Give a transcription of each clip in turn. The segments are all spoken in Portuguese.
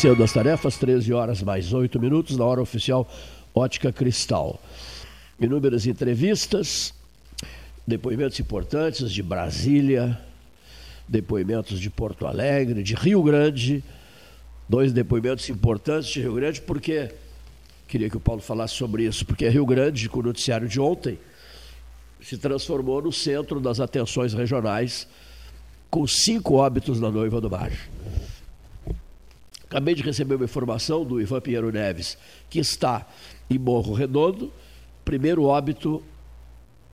iniciando as tarefas, 13 horas mais 8 minutos, na hora oficial Ótica Cristal. Inúmeras entrevistas, depoimentos importantes de Brasília, depoimentos de Porto Alegre, de Rio Grande, dois depoimentos importantes de Rio Grande, porque queria que o Paulo falasse sobre isso, porque Rio Grande, com o noticiário de ontem, se transformou no centro das atenções regionais, com cinco óbitos na noiva do mar. Acabei de receber uma informação do Ivan Pinheiro Neves, que está em Morro Redondo, primeiro óbito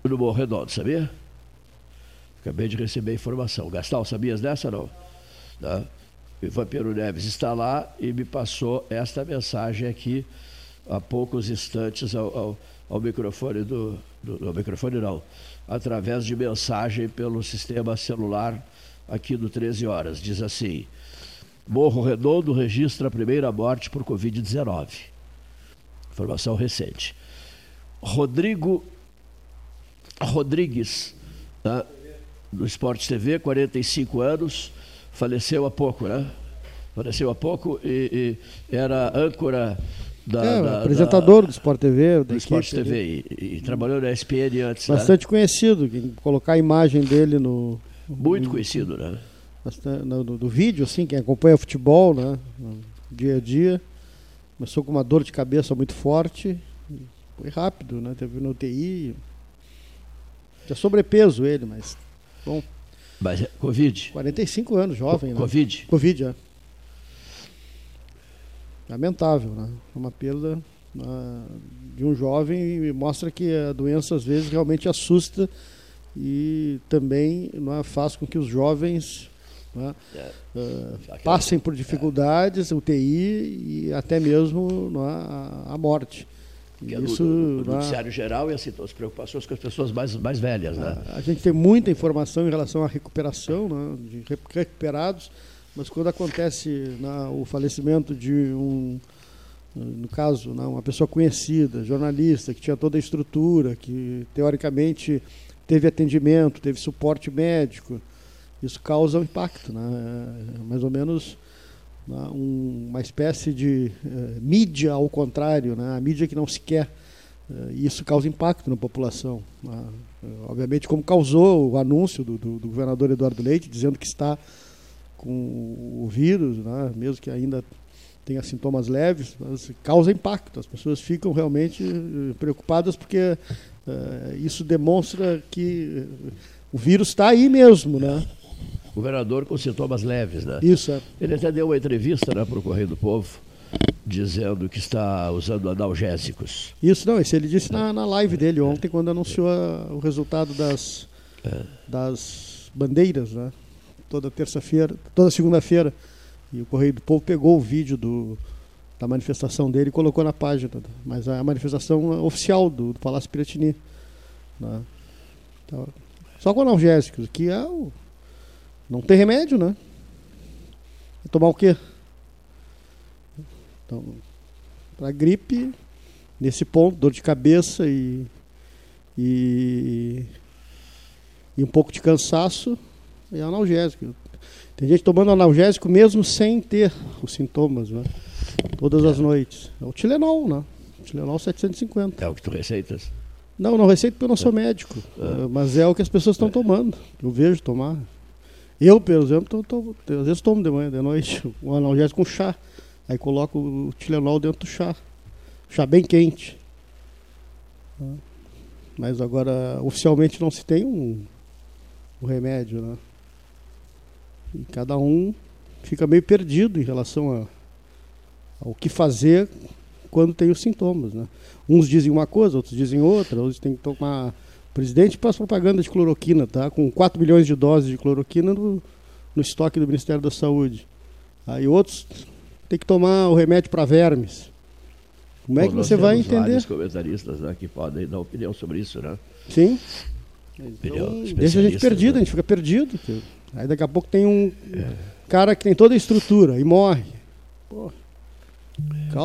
no Morro Redondo, sabia? Acabei de receber a informação. Gastal, sabias dessa não? não? Né? Ivan Pinheiro Neves está lá e me passou esta mensagem aqui há poucos instantes ao, ao, ao microfone do, do. Ao microfone não, através de mensagem pelo sistema celular aqui do 13 Horas. Diz assim. Morro Redondo registra a primeira morte por Covid-19. Informação recente. Rodrigo Rodrigues, tá? do Esporte TV, 45 anos, faleceu há pouco, né? Faleceu há pouco e, e era âncora da, é, da, apresentador da, do Sport TV. Do Sport TV e, e, trabalhou na ESPN antes. Né? Bastante né? conhecido, colocar a imagem dele no. Muito conhecido, né? No, do vídeo, assim, quem acompanha futebol, né? Dia a dia. Começou com uma dor de cabeça muito forte. Foi rápido, né? Teve no UTI. Tinha sobrepeso ele, mas. Bom. Mas é Covid? 45 anos, jovem, né? Covid? Covid, é. Lamentável, né? É uma perda uh, de um jovem e mostra que a doença às vezes realmente assusta e também não é, faz com que os jovens né? Uh, passem por dificuldades, UTI e até mesmo é, a, morte. Que é Isso, no, no, noticiário geral e assim, as preocupações com as pessoas mais, mais velhas. Né? A, a gente tem muita informação em relação à recuperação, né, de recuperados, mas quando acontece né, o falecimento de um, no caso, né, uma pessoa conhecida, jornalista, que tinha toda a estrutura, que teoricamente teve atendimento, teve suporte médico, isso causa um impacto, né? É mais ou menos né, um, uma espécie de uh, mídia ao contrário, né? a mídia que não se quer. Uh, isso causa impacto na população. Né? Uh, obviamente, como causou o anúncio do, do, do, governador Eduardo Leite, dizendo que está com o vírus, né? mesmo que ainda tenha sintomas leves, mas causa impacto. As pessoas ficam realmente preocupadas porque isso demonstra que o vírus está aí mesmo, né? Governador com sintomas leves, né? Isso, é. Ele até deu uma entrevista né, para o Correio do Povo, dizendo que está usando analgésicos. Isso, não, isso ele disse na, na live dele ontem, quando anunciou a, o resultado das, é. das bandeiras, né? Toda terça-feira, toda segunda-feira. E o Correio do Povo pegou o vídeo do, da manifestação dele e colocou na página. Mas a manifestação oficial do, do Palácio Piratini. Né? Então, só com analgésicos, que é o não tem remédio, né? Vai tomar o quê? Então, para gripe, nesse ponto, dor de cabeça e, e, e um pouco de cansaço, é analgésico. Tem gente tomando analgésico mesmo sem ter os sintomas, né? Todas as noites. É o Tilenol, né? O Tilenol 750. É o que tu receitas? Não, não receito porque eu não sou médico. É. Mas é o que as pessoas estão tomando. Eu vejo tomar. Eu, por exemplo, tô, tô, às vezes tomo de manhã, de noite, um analgésico com chá. Aí coloco o Tilenol dentro do chá. Chá bem quente. Mas agora, oficialmente não se tem um, um remédio, né? E cada um fica meio perdido em relação a, ao que fazer quando tem os sintomas, né? Uns dizem uma coisa, outros dizem outra, outros têm que tomar presidente faz propaganda de cloroquina, tá? Com 4 milhões de doses de cloroquina no, no estoque do Ministério da Saúde. Aí outros têm que tomar o remédio para vermes. Como é Bom, é que você vai entender? vários comentaristas né, que podem dar opinião sobre isso, né? Sim. Então, deixa a gente perdido, né? a gente fica perdido. Aí daqui a pouco tem um é. cara que tem toda a estrutura e morre. Pô.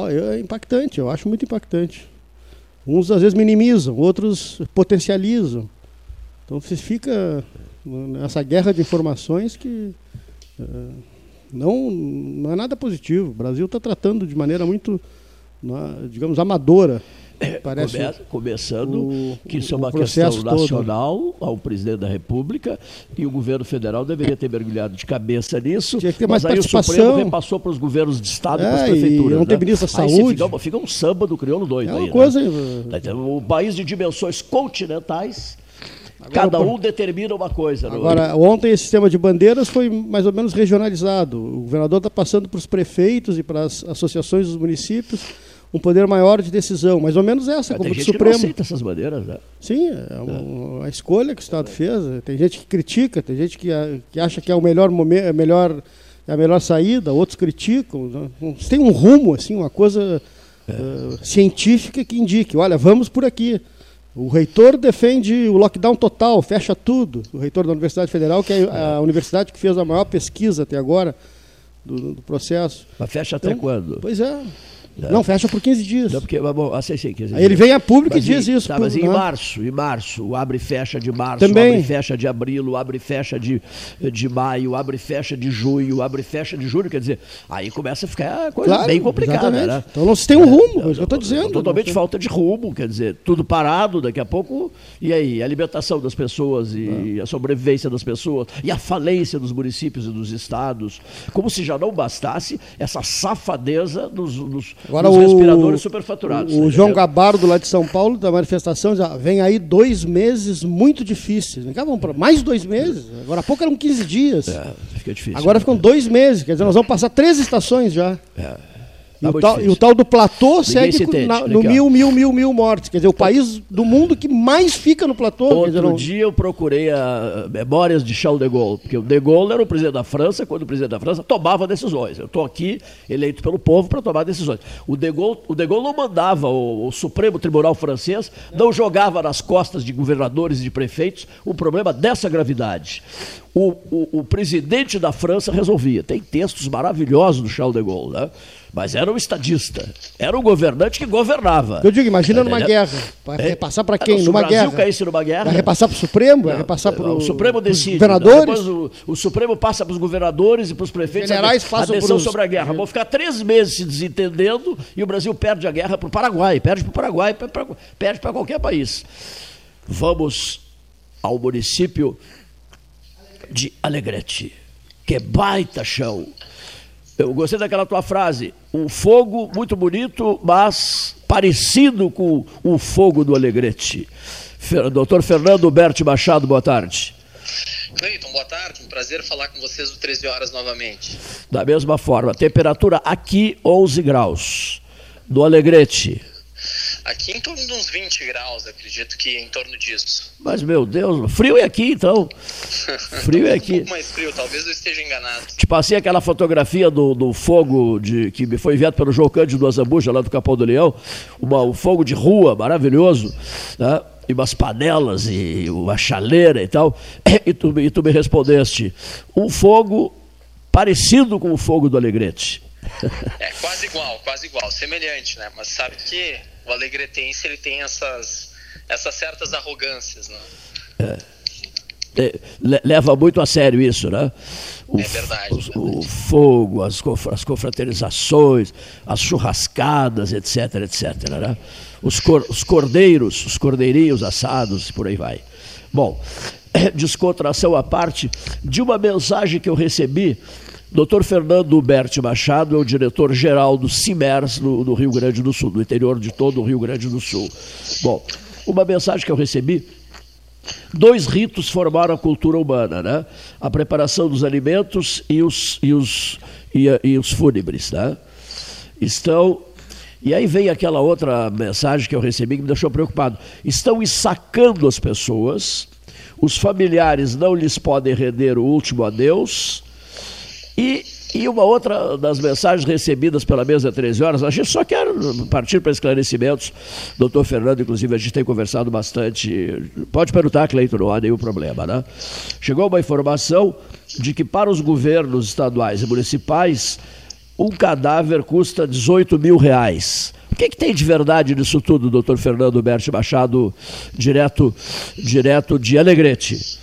É. é impactante, eu acho muito impactante. Uns às vezes minimizam, outros potencializam. Então você fica nessa guerra de informações que uh, Não, não é nada positivo. O Brasil está tratando de maneira muito, é, digamos, amadora. Parece Come, começando o, que isso é uma questão nacional todo. ao presidente da República e o governo federal deveria ter mergulhado de cabeça nisso. Tinha que ter mais mas aí o Supremo repassou para os goveros de Estado é, e para as prefeituras. não tem né? ministro da saúde. Fica, fica, um samba do crioulo doido é uma aí. Coisa... Né? O país de dimensões continentais Agora, Cada um determina uma coisa. É? Agora, não? ontem esse sistema de bandeiras foi mais ou menos regionalizado. O governador está passando para os prefeitos e para as associações dos municípios um poder maior de decisão, mais ou menos essa, como do Supremo. Não aceita essas bandeiras, né? Sim, é uma, a escolha que o Estado fez. Tem gente que critica, tem gente que, que acha que é o melhor momento, é melhor, é a melhor saída, outros criticam. Né? Tem um rumo, assim, uma coisa é. uh, científica que indique, olha, vamos por aqui. O reitor defende o lockdown total, fecha tudo. O reitor da Universidade Federal, que é a universidade que fez a maior pesquisa até agora do, do processo. Mas fecha então, até quando? Pois é. É. Não, fecha por 15 dias. Não, porque, bom, assim, sim, 15 Aí ele vem a público mas e diz isso. Tá, mas em março, em março, o abre e fecha de março, Também. abre e fecha de abril, abre e fecha de, de maio, abre e fecha de junho, abre e fecha de julho, quer dizer, aí começa a ficar coisa claro, bem complicada, né? Então não se tem um rumo, é, é isso que eu estou dizendo. Totalmente falta de rumo, quer dizer, tudo parado, daqui a pouco, e aí, a alimentação das pessoas e ah. a sobrevivência das pessoas, e a falência dos municípios e dos estados, como se já não bastasse essa safadeza dos, dos, Agora, dos respiradores superfaturados. O, o João Gabardo, lá de São Paulo, da manifestação, ah, vem aí dois meses muito difíceis. Cá, vamos mais dois meses? Agora há pouco eram 15 dias. É, fica difícil. Agora né? ficam dois meses, quer dizer, nós vamos passar três estações já. É. E, o tal, e, o tal, do platô Ninguém segue se na, no mil, mil, mil, mil mortes. Quer dizer, o país do mundo que mais fica no platô. Outro dizer, não... dia eu procurei a memórias de Charles de Gaulle, porque o de Gaulle era o presidente da França, quando o presidente da França tomava decisões. Eu estou aqui eleito pelo povo para tomar decisões. O de Gaulle, o de Gaulle não mandava, o, o Supremo Tribunal francês não jogava nas costas de governadores e de prefeitos um problema dessa gravidade. O, o, o presidente da França resolvia. Tem textos maravilhosos do Charles de Gaulle, né? Mas era um estadista. Era um governante que governava. Eu digo, imagina numa guerra. Vai é, repassar para quem? Numa guerra. Se o Brasil caísse numa guerra. Vai repassar para o Supremo? Vai repassar para o Supremo decide. governadores? O, o, Supremo passa para os governadores e para os prefeitos. Generais a, a decisão sobre a guerra. Vão ficar três meses se desentendendo e o Brasil perde a guerra para o Paraguai. Perde para o Paraguai, perde para qualquer país. Vamos ao município de Alegrete. Que baita chão eu gostei daquela tua frase. Um fogo muito bonito, mas parecido com o fogo do Alegrete. Doutor Fernando Berti Machado, boa tarde. Cleiton, boa tarde. Um prazer falar com vocês do 13 horas novamente. Da mesma forma, temperatura aqui 11 graus. Do Alegrete, Aqui em torno de uns 20 graus, acredito que em torno disso. Mas, meu Deus, frio é aqui então. Frio é aqui. um pouco mais frio, talvez eu esteja enganado. Te passei aquela fotografia do, do fogo de, que me foi enviado pelo João Cândido Azambuja, lá do Capão do Leão. Uma, um fogo de rua maravilhoso. Né? e umas panelas e uma chaleira e tal, e tu, e tu me respondeste, um fogo parecido com o fogo do Alegrete. É quase igual, quase igual, semelhante, né? Mas sabe que o alegretense ele tem essas, essas certas arrogâncias, né? É. É, leva muito a sério isso, né? O, é verdade, o, verdade. o fogo, as, as confraternizações, as churrascadas, etc, etc, né? Os, cor, os cordeiros, os cordeirinhos assados, por aí vai. Bom, descontração à parte, de uma mensagem que eu recebi Dr. Fernando Berti Machado é o diretor-geral do CIMERS no, no, Rio Grande do Sul, no interior de todo o Rio Grande do Sul. Bom, uma mensagem que eu recebi. Dois ritos formaram a cultura humana, né? A preparação dos alimentos e os, e os, e, e os fúnebres, né? Estão e aí vem aquela outra mensagem que eu recebi que me deixou preocupado. Estão ensacando as pessoas, os familiares não lhes podem render o último adeus, e, e uma outra das mensagens recebidas pela mesa 13 horas, a gente só quer partir para esclarecimentos. Doutor Fernando, inclusive, a gente tem conversado bastante. Pode perguntar, Cleiton, não há nenhum problema, né? Chegou uma informação de que para os governos estaduais e municipais, um cadáver custa 18 mil reais. O que, que, tem de verdade nisso tudo, doutor Fernando Berti Machado, direto, direto de Alegrete?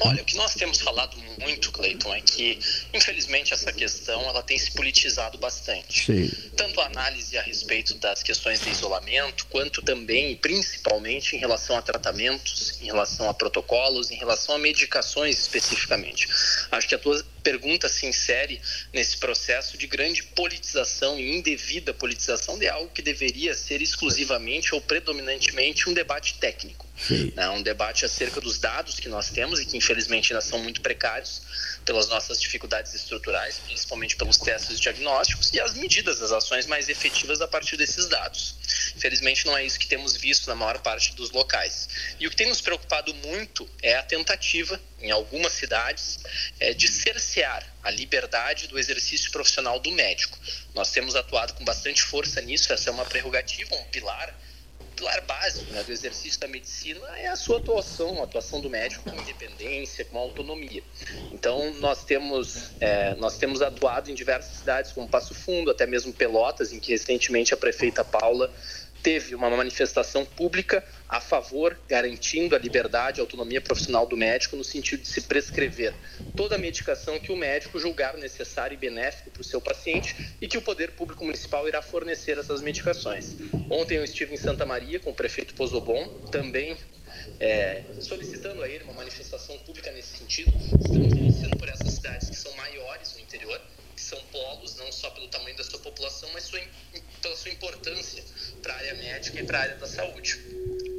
Olha, o que nós temos falado muito, Cleiton, é que, infelizmente, essa questão ela tem se politizado bastante. Sim. Tanto a análise a respeito das questões de isolamento, quanto também, principalmente, em relação a tratamentos, em relação a protocolos, em relação a medicações especificamente. Acho que a tua pergunta se insere nesse processo de grande politização e indevida politização de algo que deveria ser exclusivamente ou predominantemente um debate técnico. Né? Um debate acerca dos dados que nós temos e que infelizmente ainda são muito precários pelas nossas dificuldades estruturais, principalmente pelos testes diagnósticos e as medidas, as ações mais efetivas a partir desses dados. Infelizmente não é isso que temos visto na maior parte dos locais. E o que tem nos preocupado muito é a tentativa, em algumas cidades, é, de cercear a liberdade do exercício profissional do médico. Nós temos atuado com bastante força nisso, essa é uma prerrogativa, um pilar pilar básico né, do exercício da medicina é a sua atuação, a atuação do médico com independência, com autonomia. Então, nós temos, é, nós temos atuado em diversas cidades, como Passo Fundo, até mesmo Pelotas, em que recentemente a prefeita Paula teve uma manifestação pública a favor, garantindo a liberdade e autonomia profissional do médico no sentido de se prescrever toda a medicação que o médico julgar necessária e benéfica para o seu paciente e que o poder público municipal irá fornecer essas medicações. Ontem eu estive em Santa Maria com o prefeito Pozobon, também é, solicitando a ele uma manifestação pública nesse sentido. Estamos iniciando por essas cidades que são maiores no interior, que são polos, não só pelo tamanho da sua população, mas sua, pela sua importância para a área médica e para a área da saúde.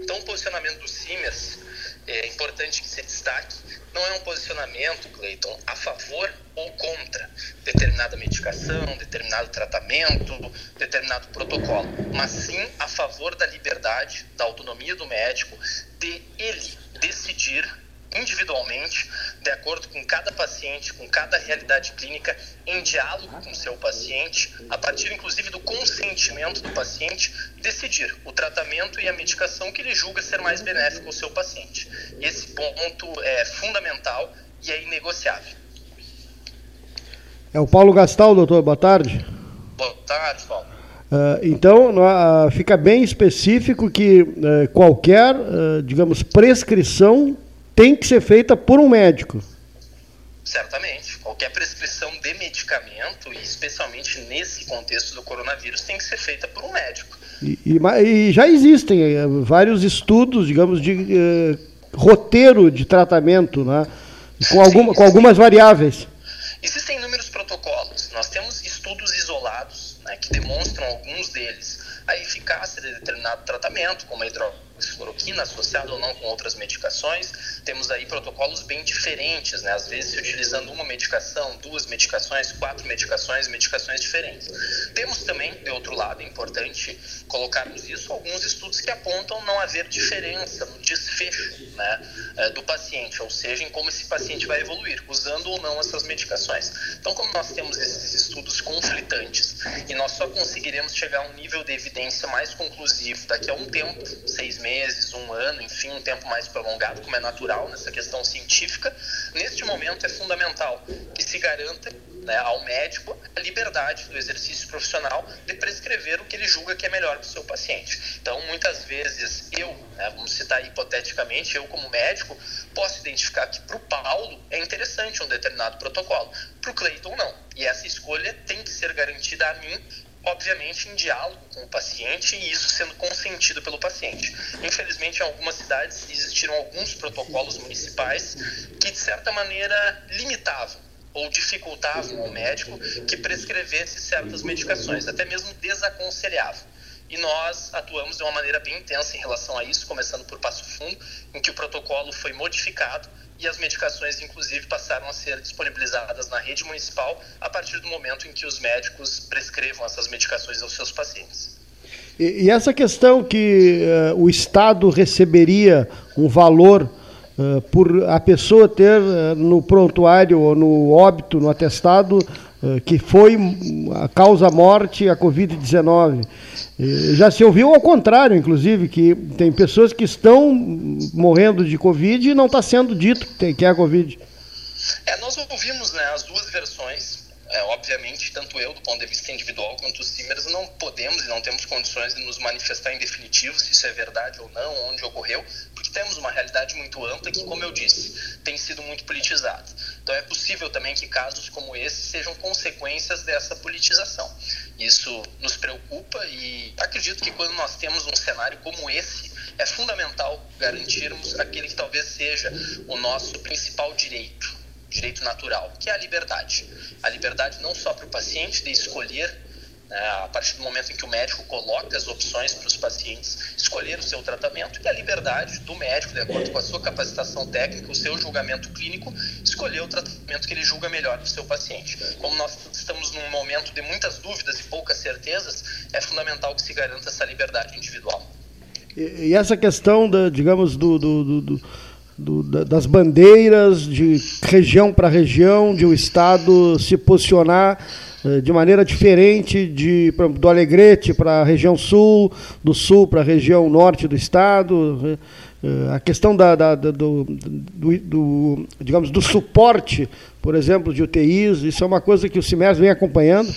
Então, o posicionamento do CIMES é importante que se destaque, não é um posicionamento, Cleiton, a favor ou contra determinada medicação, determinado tratamento, determinado protocolo, mas sim a favor da liberdade, da autonomia do médico, de ele decidir individualmente, de acordo com cada paciente, com cada realidade clínica, em diálogo com o seu paciente, a partir inclusive do consentimento do paciente, decidir o tratamento e a medicação que ele julga ser mais benéfico ao seu paciente. Esse ponto é fundamental e é inegociável. É o Paulo Gastal, doutor. Boa tarde. Boa tarde, Paulo. Uh, então, uh, fica bem específico que uh, qualquer, digamos, prescrição tem que ser feita por um médico. Certamente. Qualquer prescrição de medicamento, e especialmente nesse contexto do coronavírus, tem que ser feita por um médico. E, e, e já existem eh, vários estudos, digamos, de eh, roteiro de tratamento, né? com, alguma, Sim, com algumas variáveis. Existem inúmeros protocolos. Nós temos estudos isolados né, que demonstram alguns deles a eficácia de determinado tratamento, como a hidroxicloroquina, associado ou não com outras medicações. Temos aí protocolos bem diferentes, né? às vezes utilizando uma medicação, duas medicações, quatro medicações, medicações diferentes. Temos também, de outro lado, é importante colocarmos isso, alguns estudos que apontam não haver diferença no desfecho né, eh, do paciente, ou seja, em como esse paciente vai evoluir, usando ou não essas medicações. Então, como nós temos esses estudos conflitantes e nós só conseguiremos chegar a um nível de evidência evidência mais conclusivo daqui a um tempo, seis meses, um ano, enfim, um tempo mais prolongado, como é natural nessa questão científica, neste momento é fundamental que se garanta né, ao médico a liberdade do exercício profissional de prescrever o que ele julga que é melhor para o seu paciente. Então, muitas vezes, eu, né, vamos citar hipoteticamente, eu como médico, posso identificar que para o Paulo é interessante um determinado protocolo, para o Cleiton não. E essa escolha tem que ser garantida a mim obviamente em diálogo com o paciente e isso sendo consentido pelo paciente. Infelizmente, em algumas cidades existiram alguns protocolos municipais que, de certa maneira, limitavam ou dificultavam ao médico que prescrevesse certas medicações, até mesmo desaconselhavam. E nós atuamos de uma maneira bem intensa em relação a isso, começando por Passo Fundo, em que o protocolo foi modificado e as medicações, inclusive, passaram a ser disponibilizadas na rede municipal a partir do momento em que os médicos prescrevam essas medicações aos seus pacientes. E, e essa questão que uh, o Estado receberia um valor uh, por a pessoa ter uh, no prontuário ou no óbito, no atestado, que foi a causa morte a Covid-19. Já se ouviu ao contrário, inclusive, que tem pessoas que estão morrendo de Covid e não está sendo dito que é a Covid. É, nós ouvimos né, as duas versões. É, obviamente, tanto eu, do ponto de vista individual, quanto os Simers, não podemos e não temos condições de nos manifestar em definitivo se isso é verdade ou não, onde ocorreu, temos uma realidade muito ampla que, como eu disse, tem sido muito politizada. Então é possível também que casos como esse sejam consequências dessa politização. Isso nos preocupa e acredito que quando nós temos um cenário como esse, é fundamental garantirmos aquele que talvez seja o nosso principal direito, direito natural, que é a liberdade. A liberdade não só para o paciente de escolher né, a partir do momento em que o médico coloca as opções para os pacientes escolher o seu tratamento e a liberdade do médico, de acordo com a sua capacitação técnica, o seu julgamento clínico, escolher o tratamento que ele julga melhor para o seu paciente. Como nós estamos num momento de muitas dúvidas e poucas certezas, é fundamental que se garanta essa liberdade individual. E, e essa questão, da, digamos, do, do, do, do das bandeiras de região para região, de o um Estado se posicionar de maneira diferente de, do Alegrete para a região sul, do sul para a região norte do estado. Eh, eh, a questão da, da, da do, do, do, digamos, do suporte, por exemplo, de UTIs, isso é uma coisa que o CIMES vem acompanhando?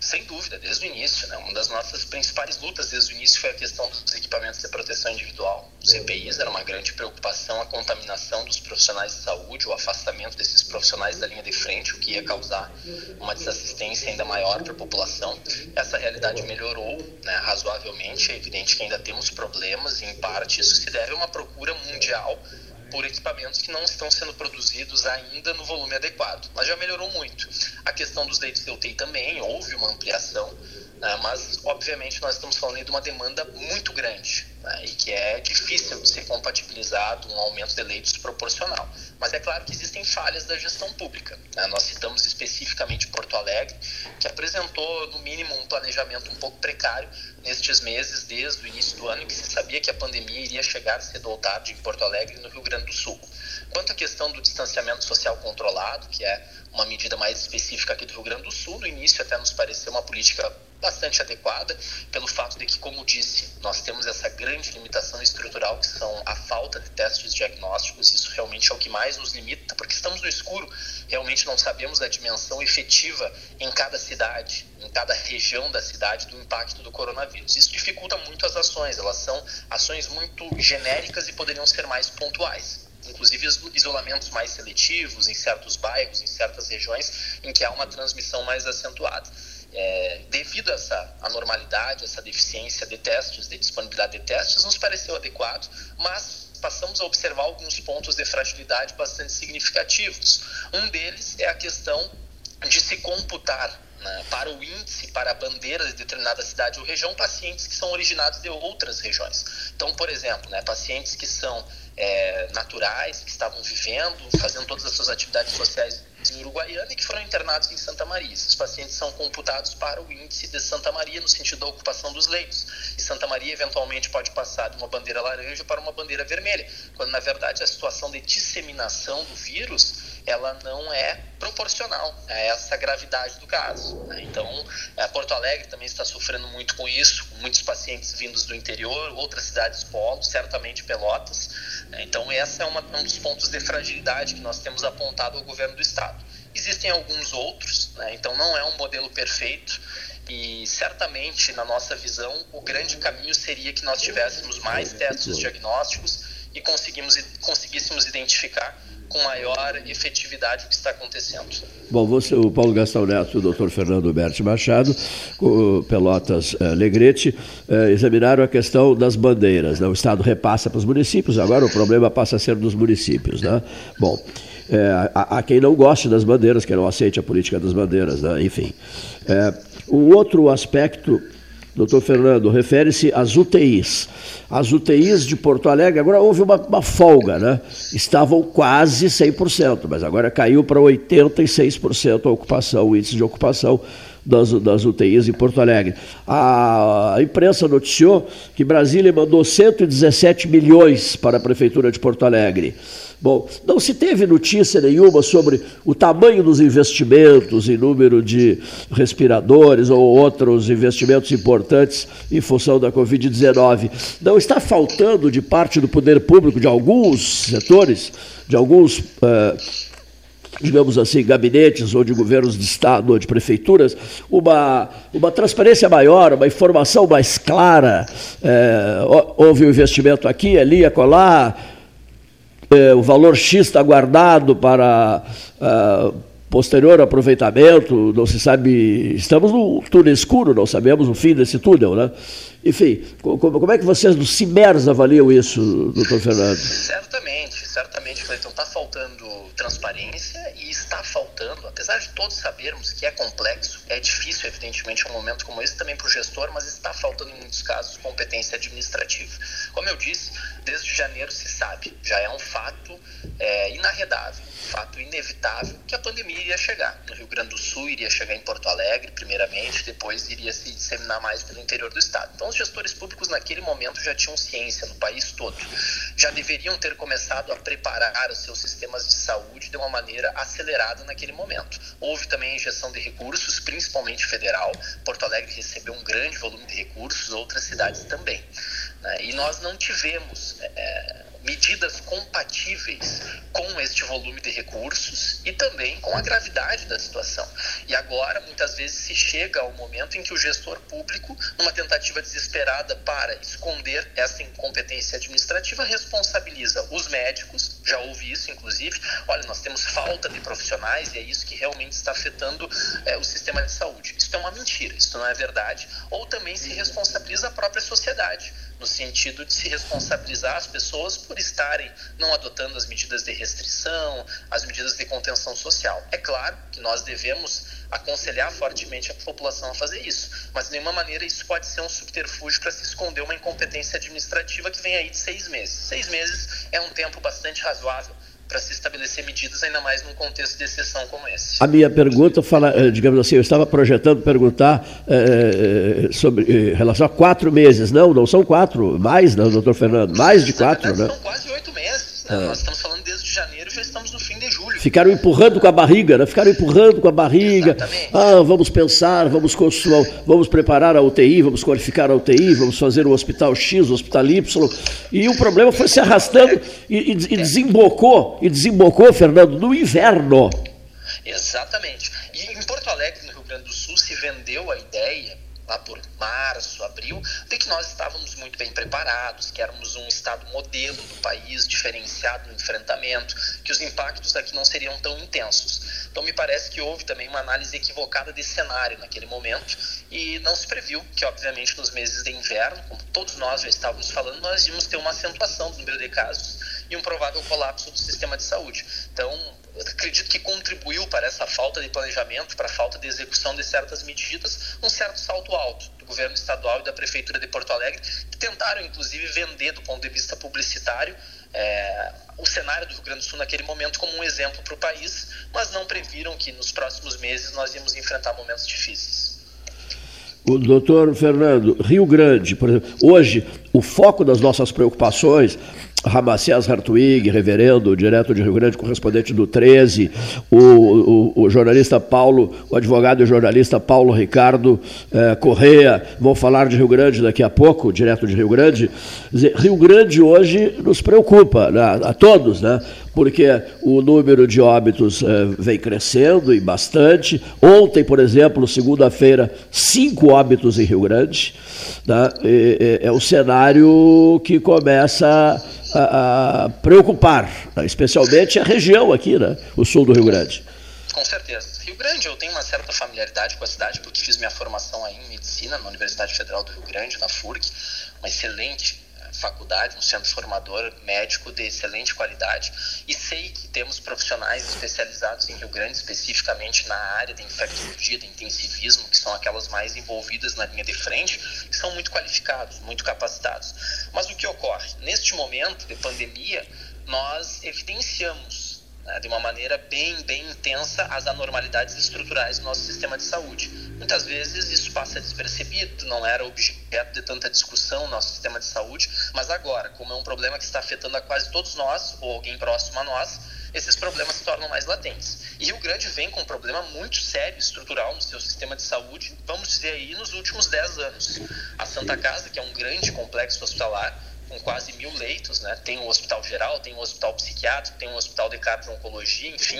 Sem dúvida, desde o início. Né? Uma das nossas principais lutas desde o início foi a questão dos equipamentos de proteção individual. Os EPIs era uma grande preocupação, a contaminação dos profissionais de saúde, o afastamento desses profissionais da linha de frente, o que ia causar uma desassistência ainda maior para a população. Essa realidade melhorou né, razoavelmente. É evidente que ainda temos problemas, e em parte isso se deve a uma procura mundial por equipamentos que não estão sendo produzidos ainda no volume adequado. Mas já melhorou muito. A questão dos leitos de UTI também, houve uma ampliação, né, mas obviamente nós estamos falando de uma demanda muito grande né, e que é difícil de ser compatibilizado um aumento de leitos proporcional. Mas é claro que existem falhas da gestão pública. Né? Nós citamos especificamente Porto Alegre, que apresentou, no mínimo, um planejamento um pouco precário nestes meses, desde o início do ano, em que se sabia que a pandemia iria chegar cedo ou tarde em Porto Alegre e no Rio Grande do Sul. Quanto à questão do distanciamento social controlado, que é uma medida mais específica aqui do Rio Grande do Sul, no início até nos pareceu uma política bastante adequada, pelo fato de que, como disse, nós temos essa grande limitação estrutural que são a falta de testes diagnósticos, isso realmente é o que mais nos limita, porque estamos no escuro, realmente não sabemos a dimensão efetiva em cada cidade, em cada região da cidade do impacto do coronavírus. Isso dificulta muito as ações, elas são ações muito genéricas e poderiam ser mais pontuais inclusive isolamentos mais seletivos em certos bairros, em certas regiões em que há uma transmissão mais acentuada. É, devido a essa anormalidade, essa deficiência de testes, de disponibilidade de testes, nos pareceu adequado, mas passamos a observar alguns pontos de fragilidade bastante significativos. Um deles é a questão de se computar né, para o índice, para a bandeira de determinada cidade ou região, pacientes que são originados de outras regiões. Então, por exemplo, né, pacientes que são é, naturais, que estavam vivendo, fazendo todas as suas atividades sociais em Uruguaiana e que foram internados em Santa Maria. Esses pacientes são computados para o índice de Santa Maria no sentido da ocupação dos leitos. E Santa Maria eventualmente pode passar de uma bandeira laranja para uma bandeira vermelha, quando na verdade a situação de disseminação do vírus ela não é proporcional a essa gravidade do caso. Né? Então, é, Porto Alegre também está sofrendo muito com isso, com muitos pacientes vindos do interior, outras cidades polo, certamente Pelotas. Né? Então, esse é uma, um dos pontos de fragilidade que nós temos apontado ao governo do Estado. Existem alguns outros, né? então não é um modelo perfeito, e certamente, na nossa visão, o grande caminho seria que nós tivéssemos mais testes diagnósticos e conseguíssemos identificar com maior efetividade o que está acontecendo. Bom, você, o Paulo Gastão Neto e o doutor Fernando Berti Machado, o Pelotas eh, Legrete, eh, examinaram a questão das bandeiras. Né? O Estado repassa para os municípios, agora o problema passa a ser dos municípios. Né? Bom, eh, há, há, quem não goste das bandeiras, quem não aceite a política das bandeiras, né? enfim. O outro aspecto doutor Fernando, refere-se às UTIs. As UTIs de Porto Alegre, agora houve uma, uma folga, né? Estavam quase 100%, mas agora caiu para 86% a ocupação, o índice de ocupação das, das UTIs em Porto Alegre. A, imprensa noticiou que Brasília mandou 117 milhões para a Prefeitura de Porto Alegre. Bom, não se teve notícia nenhuma sobre o tamanho dos investimentos em número de respiradores ou outros investimentos importantes em função da Covid-19. Não está faltando de parte do poder público, de alguns setores, de alguns. Uh, digamos assim, gabinetes ou de governos de Estado ou de prefeituras, uma, uma transparência maior, uma informação mais clara. É, houve um investimento aqui, ali, acolá, eh, o valor X está guardado para ah, posterior aproveitamento, não se sabe, estamos no túnel escuro, não sabemos o fim desse túnel, né? Enfim, como, é que vocês do CIMERS avaliam isso, doutor Fernando? Certamente, certamente, Cleiton, está faltando transparência e está faltando, apesar de todos sabermos que é complexo, é difícil, evidentemente, um momento como esse também para o gestor, mas está faltando em muitos casos competência administrativa. Como eu disse, desde janeiro se sabe, já é um fato é, inarredável, um fato inevitável que a pandemia iria chegar. No Rio Grande do Sul iria chegar em Porto Alegre, primeiramente, depois iria se disseminar mais pelo interior do estado. Então, os gestores públicos naquele momento já tinham ciência no país todo, já deveriam ter começado a preparar os seus sistemas de saúde de uma maneira acelerada naquele momento. Houve também a injeção de recursos, principalmente federal. Porto Alegre recebeu um grande volume de recursos, outras cidades também. Né? E nós não tivemos é, medidas compatíveis com este volume de recursos e também com a gravidade da situação. E agora, muitas vezes, se chega ao momento em que o gestor público, numa tentativa desesperada para esconder essa incompetência administrativa, responsabiliza os médicos, já houve isso, inclusive, olha, nós temos falta de profissionais e é isso que realmente está afetando é, o sistema de saúde. Isso é uma mentira, isso não é verdade. Ou também se responsabiliza a própria sociedade no sentido de se responsabilizar as pessoas por estarem não adotando as medidas de restrição, as medidas de contenção social. É claro que nós devemos aconselhar fortemente a população a fazer isso, mas de nenhuma maneira isso pode ser um subterfúgio para se esconder uma incompetência administrativa que vem aí de seis meses. Seis meses é um tempo bastante razoável para se estabelecer medidas, ainda mais num contexto de exceção como esse. A minha pergunta fala, eh, digamos assim, eu estava projetando perguntar é, sobre em relação a quatro meses. Não, não são quatro, mais, não, doutor Fernando, mais de quatro, verdade, né? São quase oito meses. Né? Ah. Nós estamos falando desde janeiro, já estamos no fim de julho. Ficaram empurrando com a barriga, né? Ficaram empurrando com a barriga. Exatamente. Ah, vamos pensar, vamos construir, vamos preparar a UTI, vamos qualificar a UTI, vamos fazer o hospital X, o hospital Y. E o problema foi se arrastando e, e, e desembocou, e desembocou, Fernando, no inverno. Exatamente. E em Porto Alegre, no Rio Grande do Sul, se vendeu a ideia lá por março, abril, de que nós estávamos muito bem preparados, que éramos um estado modelo do país, diferenciado no enfrentamento, que os impactos aqui não seriam tão intensos. Então me parece que houve também uma análise equivocada de cenário naquele momento e não se previu que, obviamente, nos meses de inverno, como todos nós já estávamos falando, nós íamos ter uma acentuação do número de casos e um provável colapso do sistema de saúde. Então, acredito que contribuiu para essa falta de planejamento, para a falta de execução de certas medidas, um certo salto alto do governo estadual e da prefeitura de Porto Alegre, que tentaram inclusive vender do ponto de vista publicitário é, o cenário do Rio Grande do Sul naquele momento como um exemplo para o país, mas não previram que nos próximos meses nós íamos enfrentar momentos difíceis. O doutor Fernando, Rio Grande, por exemplo, hoje o foco das nossas preocupações Ramacés Hartwig, reverendo, direto de Rio Grande, correspondente do 13, o, o, o jornalista Paulo, o advogado e jornalista Paulo Ricardo eh, Correia, vão falar de Rio Grande daqui a pouco, direto de Rio Grande. Rio Grande hoje nos preocupa, né, a todos, né? Porque o número de óbitos eh, vem crescendo e bastante. Ontem, por exemplo, segunda-feira, cinco óbitos em Rio Grande. Né? é o cenário que começa a, a preocupar, né? especialmente a região aqui, né? o sul do Rio Grande. Com certeza. Rio Grande, eu tenho uma certa familiaridade com a cidade, porque fiz minha formação aí em medicina na Universidade Federal do Rio Grande, na FURG, uma excelente faculdade, um centro formador médico de excelente qualidade e sei que temos profissionais especializados em Rio Grande, especificamente na área de infectologia, de intensivismo, que são aquelas mais envolvidas na linha de frente, que são muito qualificados, muito capacitados. Mas o que ocorre? Neste momento de pandemia, nós evidenciamos de uma maneira bem, bem intensa as anormalidades estruturais do nosso sistema de saúde. Muitas vezes isso passa despercebido, não era objeto de tanta discussão no nosso sistema de saúde, mas agora, como é um problema que está afetando a quase todos nós, ou alguém próximo a nós, esses problemas se tornam mais latentes. E Rio Grande vem com um problema muito sério estrutural no seu sistema de saúde, vamos dizer aí, nos últimos 10 anos. A Santa Casa, que é um grande complexo hospitalar, com quase mil leitos, né? Tem um hospital geral, tem um hospital psiquiátrico, tem um hospital de cardio-oncologia, enfim,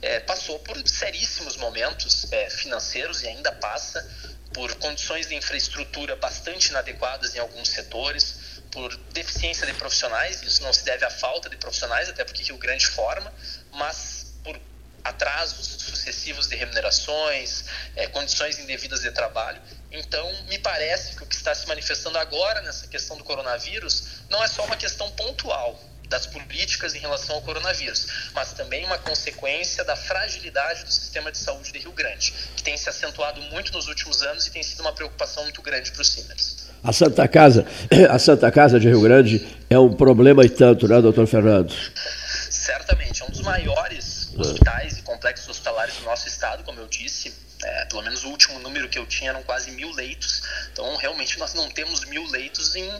é, passou por seríssimos momentos é, financeiros e ainda passa por condições de infraestrutura bastante inadequadas em alguns setores, por deficiência de profissionais, isso não se deve à falta de profissionais, até porque Rio Grande forma, mas por atrasos sucessivos de remunerações, é, condições indevidas de trabalho. Então, me parece que o que está se manifestando agora nessa questão do coronavírus não é só uma questão pontual das políticas em relação ao coronavírus, mas também uma consequência da fragilidade do sistema de saúde de Rio Grande, que tem se acentuado muito nos últimos anos e tem sido uma preocupação muito grande para os Simers. A Santa Casa, a Santa Casa de Rio Grande é um problema e tanto, né, doutor Fernando? Certamente, é um dos maiores hospitais e complexos hospitalares do nosso estado, como eu disse. É, pelo menos o último número que eu tinha eram quase mil leitos. Então, realmente, nós não temos mil leitos em,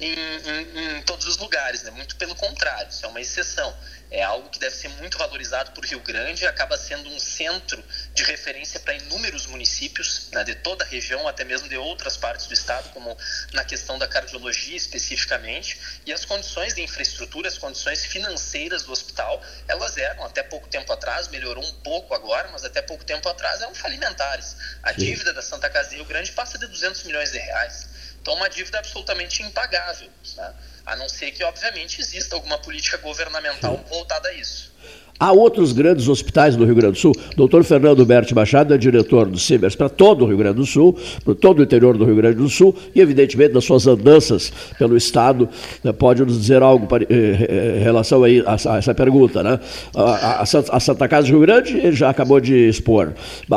em, em, em todos os lugares. Né? Muito pelo contrário, isso é uma exceção é algo que deve ser muito valorizado por Rio Grande, acaba sendo um centro de referência para inúmeros municípios né, de toda a região, até mesmo de outras partes do estado, como na questão da cardiologia especificamente, e as condições de infraestrutura, as condições financeiras do hospital, elas eram até pouco tempo atrás, melhorou um pouco agora, mas até pouco tempo atrás eram falimentares. A dívida da Santa Casa de Rio Grande passa de 200 milhões de reais. Então, uma dívida absolutamente impagável. Né? A não ser que, obviamente, exista alguma política governamental voltada a isso. Há outros grandes hospitais no Rio Grande do Sul. Doutor Fernando Berti Machado é diretor do CIMERS para todo o Rio Grande do Sul, para todo o interior do Rio Grande do Sul, e, evidentemente, nas suas andanças pelo Estado, né, pode nos dizer algo para, eh, em relação a, a, essa pergunta. Né? A, Santa Casa do Rio Grande, ele já acabou de expor.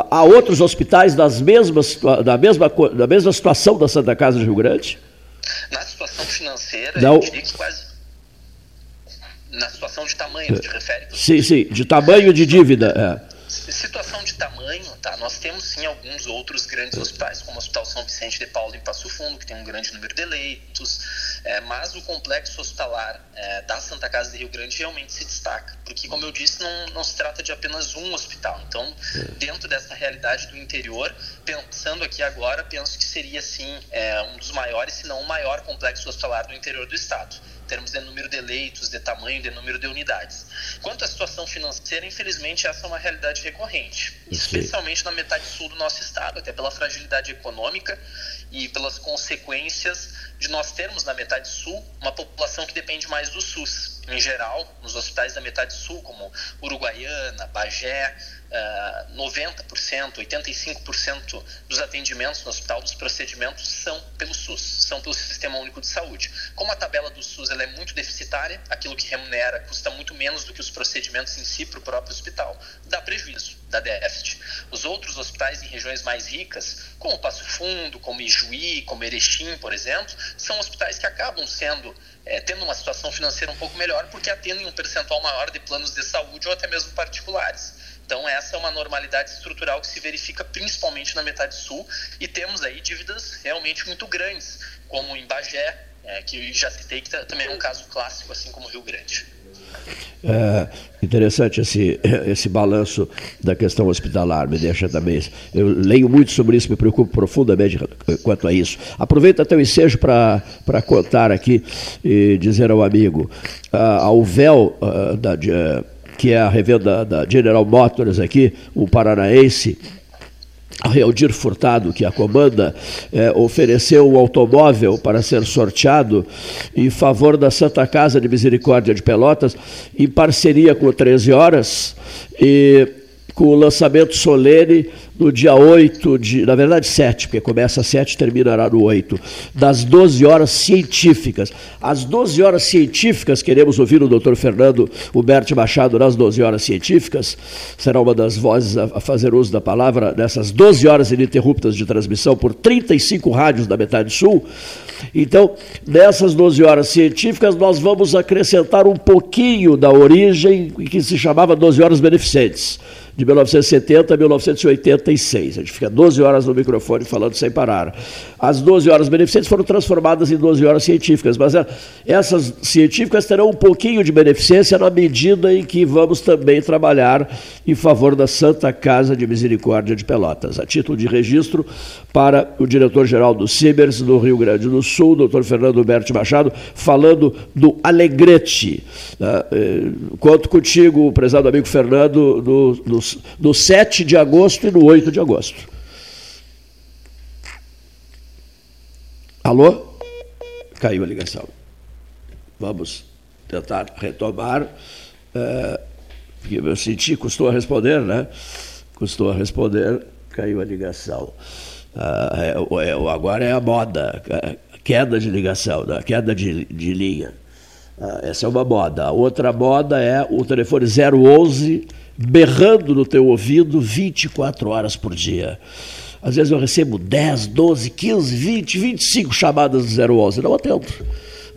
Há outros hospitais das mesmas, da, mesma, da mesma situação da Santa Casa do Rio Grande? Na situação financeira, Não. eu diria que quase. Na situação de tamanho, te refere? Sim, sim, de tamanho de dívida. É. Situação de tamanho, tá? Nós temos sim alguns outros grandes hospitais, como o Hospital São Vicente de Paulo em Passo Fundo, que tem um grande número de leitos, é, mas o complexo hospitalar é, da Santa Casa de Rio Grande realmente se destaca, porque, como eu disse, não, não se trata de apenas um hospital. Então, dentro dessa realidade do interior, pensando aqui agora, penso que seria sim é, um dos maiores, se não o maior complexo hospitalar do interior do estado termos de número de leitos, de tamanho, de número de unidades. Quanto à situação financeira, infelizmente, essa é uma realidade recorrente, especialmente na metade sul do nosso estado, até pela fragilidade econômica e pelas consequências de nós termos na metade sul uma população que depende mais do SUS. Em geral, nos hospitais da metade sul, como Uruguaiana, Bagé, 90%, 85% dos atendimentos no hospital, dos procedimentos, são pelo SUS, são pelo Sistema Único de Saúde. Como a tabela do SUS ela é muito deficitária, aquilo que remunera custa muito menos do que os procedimentos em si para o próprio hospital, dá prejuízo, dá déficit. Os outros hospitais em regiões mais ricas, como Passo Fundo, como Ijuí, como Erechim, por exemplo, são hospitais que acabam sendo é, tendo uma situação financeira um pouco melhor porque atendem um percentual maior de planos de saúde ou até mesmo particulares. Então, essa é uma normalidade estrutural que se verifica principalmente na metade sul e temos aí dívidas realmente muito grandes, como em Bagé, é, que já citei, que também é um caso clássico, assim como Rio Grande. É interessante esse, esse balanço da questão hospitalar, me deixa também. Eu leio muito sobre isso, me preocupo profundamente quanto a isso. Aproveito até o ensejo para contar aqui e dizer ao amigo: uh, ao véu uh, da. Uh, que é a revenda da General Motors aqui, o paranaense, a Realdir Furtado, que a comanda, é, ofereceu um automóvel para ser sorteado em favor da Santa Casa de Misericórdia de Pelotas, em parceria com o 13 Horas, e com o lançamento solene no dia 8 de, na verdade 7, porque começa às 7 e terminará no 8, das 12 horas científicas. As 12 horas científicas, queremos ouvir o doutor Fernando Huberto Machado nas 12 horas científicas, será uma das vozes a fazer uso da palavra nessas 12 horas ininterruptas de transmissão por 35 rádios da metade sul. Então, nessas 12 horas científicas, nós vamos acrescentar um pouquinho da origem que se chamava 12 horas beneficentes de 1970 a 1986. A gente fica 12 horas no microfone falando sem parar. As 12 horas beneficentes foram transformadas em 12 horas científicas, mas é, essas científicas terão um pouquinho de beneficência na medida em que vamos também trabalhar em favor da Santa Casa de Misericórdia de Pelotas. A título de registro para o diretor-geral do CIBERS do Rio Grande do Sul, doutor Fernando Berti Machado, falando do Alegrete. Né? Eh, conto contigo, prezado amigo Fernando, do, do no 7 de agosto e no 8 de agosto. Alô? Caiu a ligação. vamos tentar retomar. É, porque eu senti, custou a responder, né? Custou a responder, caiu a ligação. Ah, é, é, agora é a moda, queda de ligação, né? queda de, de linha. Ah, essa é uma moda. A outra moda é o telefone 011 berrando no teu ouvido 24 horas por dia. Às vezes eu recebo 10, 12, 15, 20, 25 chamadas do 011. Não atendo.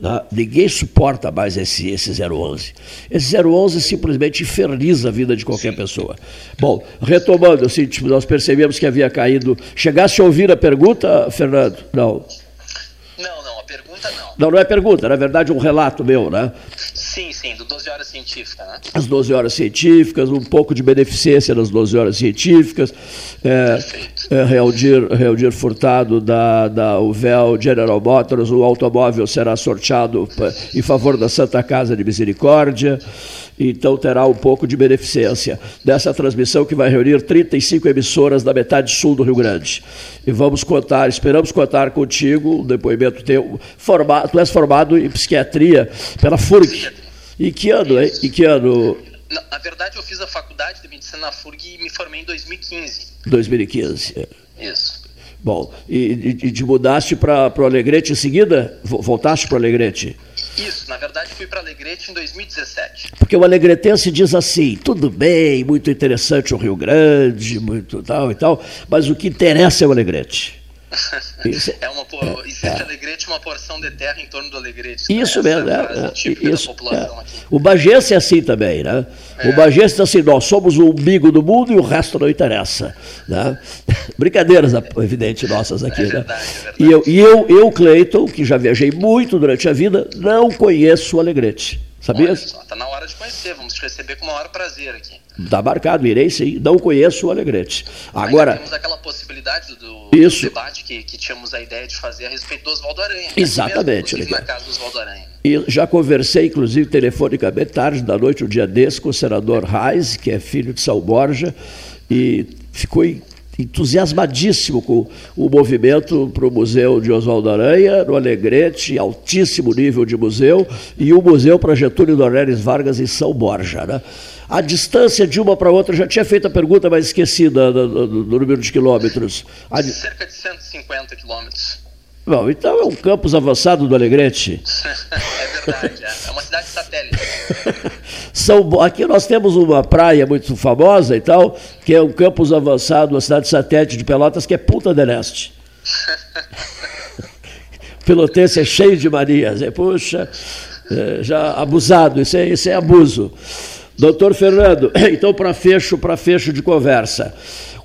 Né? Ninguém suporta mais esse, esse 011. Esse 011 simplesmente inferniza a vida de qualquer pessoa. Bom, retomando, assim, tipo, nós percebemos que havia caído. Chegasse a ouvir a pergunta, Fernando? Não. Não, não, a pergunta não. Não, não é pergunta, na verdade é um relato meu, né? Sim, sim, do 12 horas científicas, né? As 12 horas científicas, um pouco de beneficência nas 12 horas científicas. É, é, Realdir, Realdir Furtado da, da Uvel General Motors, o automóvel será sorteado em favor da Santa Casa de Misericórdia então terá um pouco de beneficência dessa transmissão que vai reunir 35 emissoras da metade sul do Rio Grande. E vamos contar, esperamos contar contigo, um depoimento teu. Formado, tu és formado em psiquiatria pela FURG. E que ano, hein? E que ano? Na verdade, eu fiz a faculdade de medicina na FURG e me formei em 2015. 2015. É. Isso. Bom, e, e, e te mudaste para o Alegrete em seguida? Voltaste para o Alegrete? Isso, na verdade fui para Alegrete em 2017. Porque o alegretense diz assim, tudo bem, muito interessante o Rio Grande, muito tal e tal, mas o que interessa é o Alegrete. Isso, é uma, existe é, Alegrete uma porção de terra em torno do Alegrete. Isso né? mesmo, é, é, isso, é. O Bagense é assim também, né? É. O Bagense diz assim, nós somos o umbigo do mundo e o resto não interessa. Né? Brincadeiras, evidente, nossas aqui. É né? verdade? E, eu, e eu, eu, Cleiton, que já viajei muito durante a vida, não conheço o Alegrete. Sabia? Está na hora de conhecer, vamos te receber com o maior prazer aqui. Está marcado, irei sim. Não conheço o Alegrete. Agora. Ainda temos aquela possibilidade do, isso. do debate que, que, tínhamos a ideia de fazer a respeito do Oswaldo Aranha. Né? Exatamente. Mesmo, na casa do Oswaldo Aranha. E já conversei, inclusive, telefonicamente, tarde da noite, um dia desse, com o senador Reis, que é filho de São Borja, e ficou entusiasmadíssimo com o movimento para o Museu de Oswaldo Aranha, no Alegrete, altíssimo nível de museu, e o Museu para Getúlio Dornelles Vargas em São Borja. Né? A distância de uma para outra, já tinha feito a pergunta, mas esqueci do, do, do, número de quilômetros. A... Cerca de 150 quilômetros. Bom, então é um campus avançado do Alegrete. é verdade, é. é uma cidade satélite. São, aqui nós temos uma praia muito famosa e tal, que é um campus avançado, uma cidade satélite de Pelotas, que é Punta del Este. Pelotense é cheio de manias. É, puxa, é, já abusado, isso é, isso é abuso. Doutor Fernando, então para fecho, para fecho de conversa.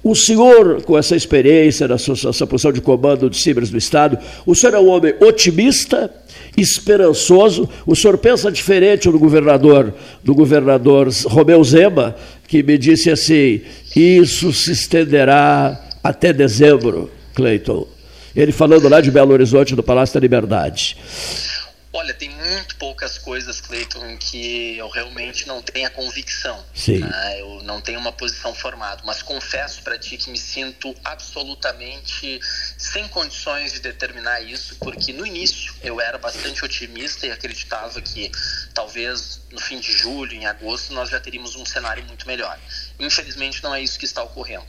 O senhor, com essa experiência, nessa essa posição de comando de Cibras do Estado, o senhor é um homem otimista, esperançoso. O senhor pensa diferente do governador, do governador Romeu Zema, que me disse assim: isso se estenderá até dezembro, Cleiton. Ele falando lá de Belo Horizonte, do Palácio da Liberdade. Olha, tem muito poucas coisas, Cleiton, que eu realmente não tenho a convicção. Sim. Né? Eu não tenho uma posição formada, mas confesso para ti que me sinto absolutamente sem condições de determinar isso, porque no início eu era bastante otimista e acreditava que talvez no fim de julho, em agosto, nós já teríamos um cenário muito melhor. Infelizmente, não é isso que está ocorrendo.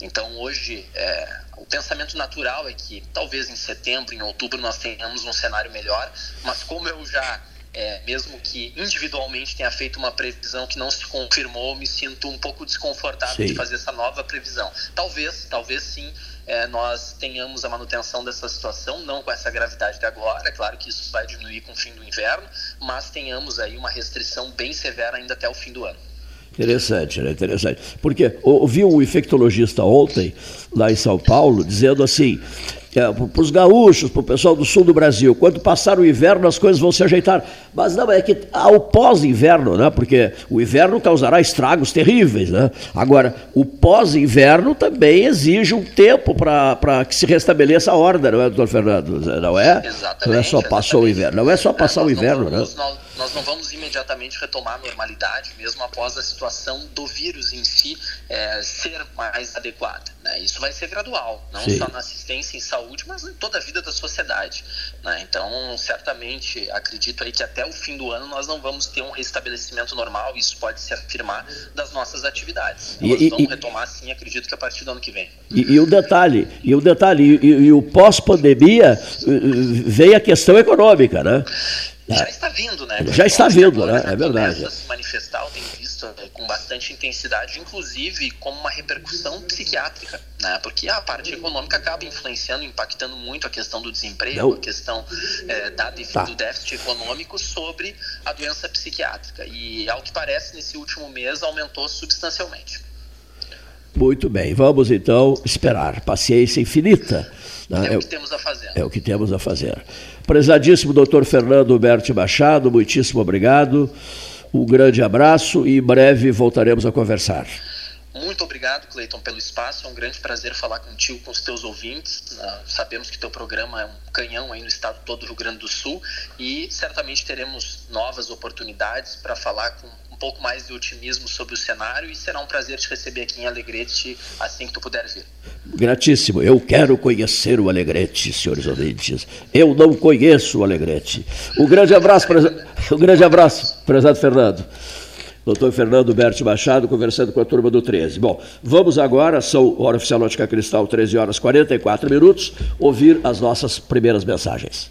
Então, hoje, é, o pensamento natural é que talvez em setembro, em outubro, nós tenhamos um cenário melhor, mas como eu já, é, mesmo que individualmente tenha feito uma previsão que não se confirmou, me sinto um pouco desconfortável sim. de fazer essa nova previsão. Talvez, talvez sim, é, nós tenhamos a manutenção dessa situação, não com essa gravidade de agora, é claro que isso vai diminuir com o fim do inverno, mas tenhamos aí uma restrição bem severa ainda até o fim do ano. Interessante, né? Interessante. Porque ouvi um infectologista ontem, lá em São Paulo, dizendo assim: para os gaúchos, para o pessoal do sul do Brasil, quando passar o inverno as coisas vão se ajeitar. Mas não, é que há o pós-inverno, né? porque o inverno causará estragos terríveis. Né? Agora, o pós-inverno também exige um tempo para que se restabeleça a ordem, não é, doutor Fernando? Não é? Exatamente, não é só passou o inverno, não é só passar é, o inverno. Não, né? Nós, não vamos imediatamente retomar a normalidade, mesmo após a situação do vírus em si é, ser mais adequada. Né? Isso vai ser gradual, não Sim. só na assistência em saúde, mas em toda a vida da sociedade. Né? Então, certamente, acredito aí que até o fim do ano nós não vamos ter um restabelecimento normal, isso pode se afirmar das nossas atividades. Nós e, vamos e, retomar, sim, acredito que a partir do ano que vem. E, e o detalhe, e o detalhe, e, o pós-pandemia eh, eh, veio a questão econômica, né? Já está vindo, né? Já está vindo, né? É verdade. A se manifestar, eu tenho visto é, com bastante intensidade, inclusive como uma repercussão psiquiátrica, né? Porque a parte econômica acaba influenciando, impactando muito a questão do desemprego, a questão é, da, tá. do déficit econômico sobre a doença psiquiátrica. E, ao que parece, nesse último mês aumentou substancialmente. Muito bem, vamos então esperar. Paciência infinita. Né? É, o que temos a fazer. É o que temos a fazer. Prezadíssimo doutor Fernando Berti Machado, muitíssimo obrigado. Um grande abraço e em breve voltaremos a conversar. Muito obrigado, Cleiton, pelo espaço. É um grande prazer falar contigo, com os teus ouvintes. Uh, sabemos que teu programa é um canhão aí no estado todo do Rio Grande do Sul e certamente teremos novas oportunidades para falar com pouco mais de otimismo sobre o cenário e será um prazer te receber aqui em Alegrete assim que tu puder vir. Gratíssimo. Eu quero conhecer o Alegrete, senhores ouvintes. Eu não conheço o Alegrete. Um grande abraço, preza... um grande abraço, prezado Fernando. Doutor Fernando Berti Machado, conversando com a turma do 13. Bom, vamos agora, são hora oficial Ótica Cristal, 13 horas 44 minutos, ouvir as nossas primeiras mensagens.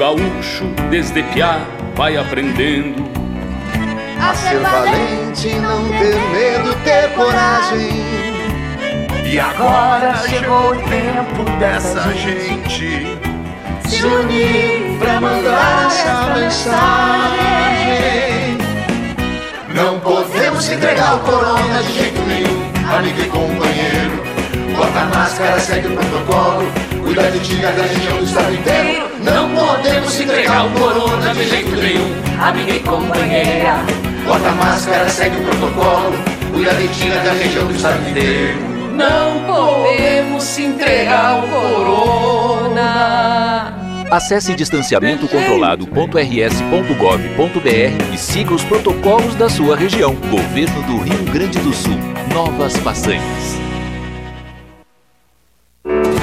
Gaúcho, desde piá, vai aprendendo a ser valente, não ter medo, ter coragem. E agora chegou o tempo dessa gente se unir pra mandar essa mensagem. Não podemos entregar o corona de jeito nenhum, amigo e companheiro. Bota a máscara, segue o protocolo, cuida de ti, da região do estado inteiro. Não podemos entregar o corona de jeito nenhum, amiga e companheira. Bota a máscara, segue o protocolo, cuida de ti da região do estado inteiro. Não podemos entregar o corona. Acesse distanciamentocontrolado.rs.gov.br e siga os protocolos da sua região. Governo do Rio Grande do Sul. Novas façanhas.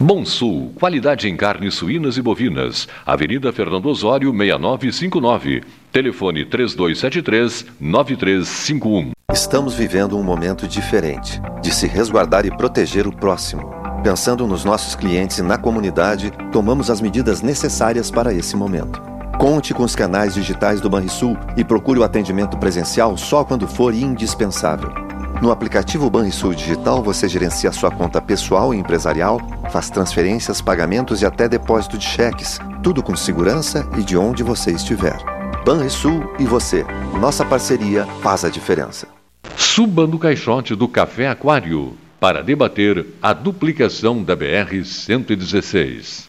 Bom Sul, qualidade em carnes suínas e bovinas. Avenida Fernando Osório, 6959. Telefone 3273-9351. Estamos vivendo um momento diferente de se resguardar e proteger o próximo. Pensando nos nossos clientes e na comunidade, tomamos as medidas necessárias para esse momento. Conte com os canais digitais do Banrisul e procure o atendimento presencial só quando for indispensável. No aplicativo Banrisul Digital, você gerencia sua conta pessoal e empresarial, faz transferências, pagamentos e até depósito de cheques, tudo com segurança e de onde você estiver. Banrisul e você. Nossa parceria faz a diferença. Suba no caixote do Café Aquário para debater a duplicação da BR-116.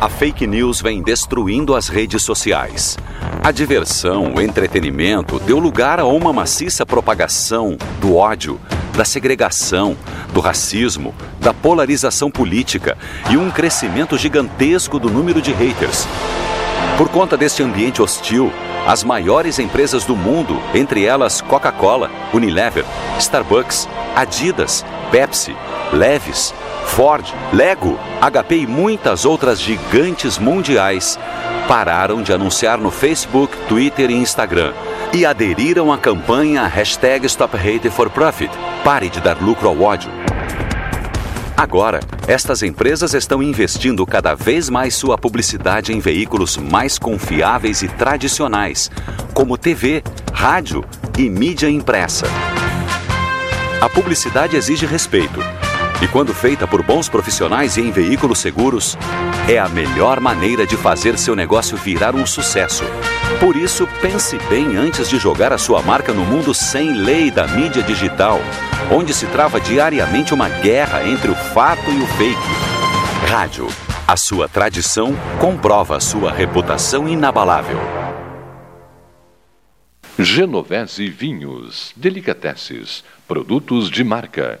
A fake news vem destruindo as redes sociais. A diversão, o entretenimento deu lugar a uma maciça propagação do ódio, da segregação, do racismo, da polarização política e um crescimento gigantesco do número de haters. Por conta deste ambiente hostil, as maiores empresas do mundo, entre elas Coca-Cola, Unilever, Starbucks, Adidas, Pepsi, Levis, Ford, Lego, HP e muitas outras gigantes mundiais pararam de anunciar no Facebook, Twitter e Instagram e aderiram à campanha hashtag Stop Hate for Profit. Pare de dar lucro ao ódio. Agora, estas empresas estão investindo cada vez mais sua publicidade em veículos mais confiáveis e tradicionais, como TV, rádio e mídia impressa. A publicidade exige respeito e quando feita por bons profissionais e em veículos seguros, é a melhor maneira de fazer seu negócio virar um sucesso. Por isso, pense bem antes de jogar a sua marca no mundo sem lei da mídia digital, onde se trava diariamente uma guerra entre o fato e o fake. Rádio. A sua tradição comprova sua reputação inabalável. Genovese Vinhos, Delicateces, produtos de marca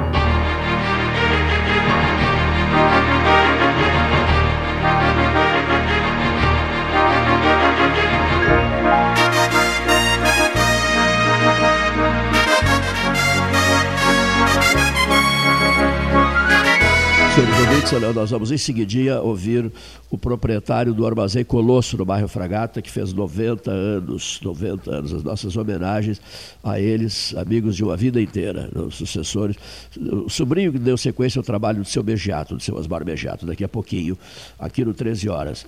Ouvintes, nós vamos em seguidinha ouvir o proprietário do Armazém Colosso, no bairro Fragata, que fez 90 anos, 90 anos, as nossas homenagens a eles, amigos de uma vida inteira, os sucessores. O sobrinho que deu sequência ao trabalho do seu Bejato, do seu Osmar Bejato, daqui a pouquinho, aqui no 13 Horas.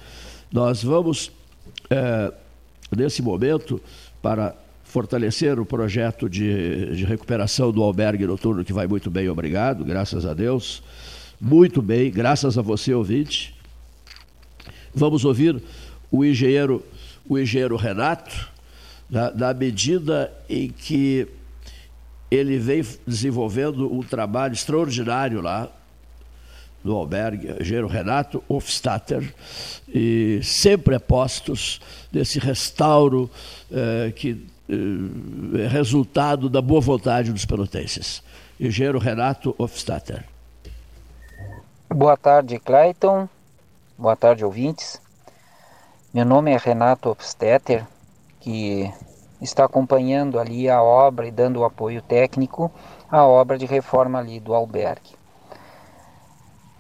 Nós vamos, é, nesse momento, para fortalecer o projeto de, de recuperação do albergue noturno, que vai muito bem, obrigado, graças a Deus muito bem, graças a você, ouvinte. Vamos ouvir o engenheiro, o engenheiro Renato, na, na medida em que ele vem desenvolvendo um trabalho extraordinário lá no albergue, engenheiro Renato Hofstatter, e sempre apostos nesse restauro eh, que eh, é resultado da boa vontade dos pelotenses. Engenheiro Renato Hofstatter. Boa tarde, Clayton. Boa tarde, ouvintes. Meu nome é Renato Obstetter, que está acompanhando ali a obra e dando o apoio técnico à obra de reforma ali do albergue.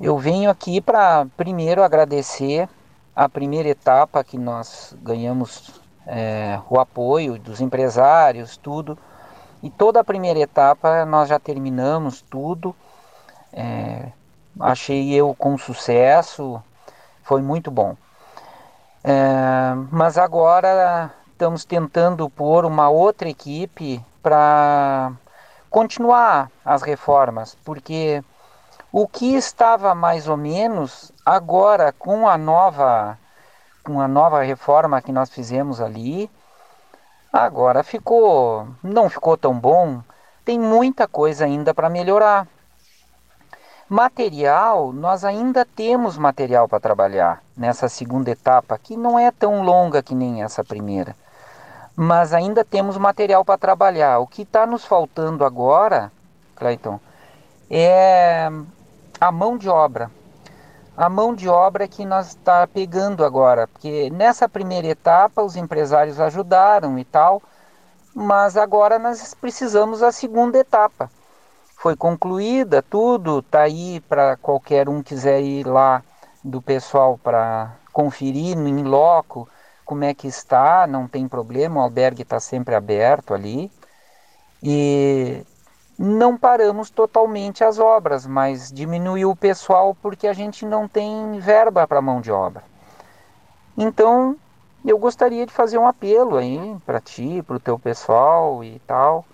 Eu venho aqui para primeiro agradecer a primeira etapa que nós ganhamos é, o apoio dos empresários, tudo. E toda a primeira etapa nós já terminamos tudo. É, achei eu com sucesso, foi muito bom. É, mas agora estamos tentando pôr uma outra equipe para continuar as reformas, porque o que estava mais ou menos agora com a nova com a nova reforma que nós fizemos ali, agora ficou não ficou tão bom. Tem muita coisa ainda para melhorar. Material, nós ainda temos material para trabalhar nessa segunda etapa, que não é tão longa que nem essa primeira. Mas ainda temos material para trabalhar. O que está nos faltando agora, Clayton, é a mão de obra. A mão de obra que nós está pegando agora, porque nessa primeira etapa os empresários ajudaram e tal, mas agora nós precisamos da segunda etapa. Foi concluída tudo, tá aí para qualquer um quiser ir lá do pessoal para conferir no in loco como é que está, não tem problema, o albergue está sempre aberto ali. E não paramos totalmente as obras, mas diminuiu o pessoal porque a gente não tem verba para mão de obra. Então, eu gostaria de fazer um apelo aí para ti, para o teu pessoal e tal,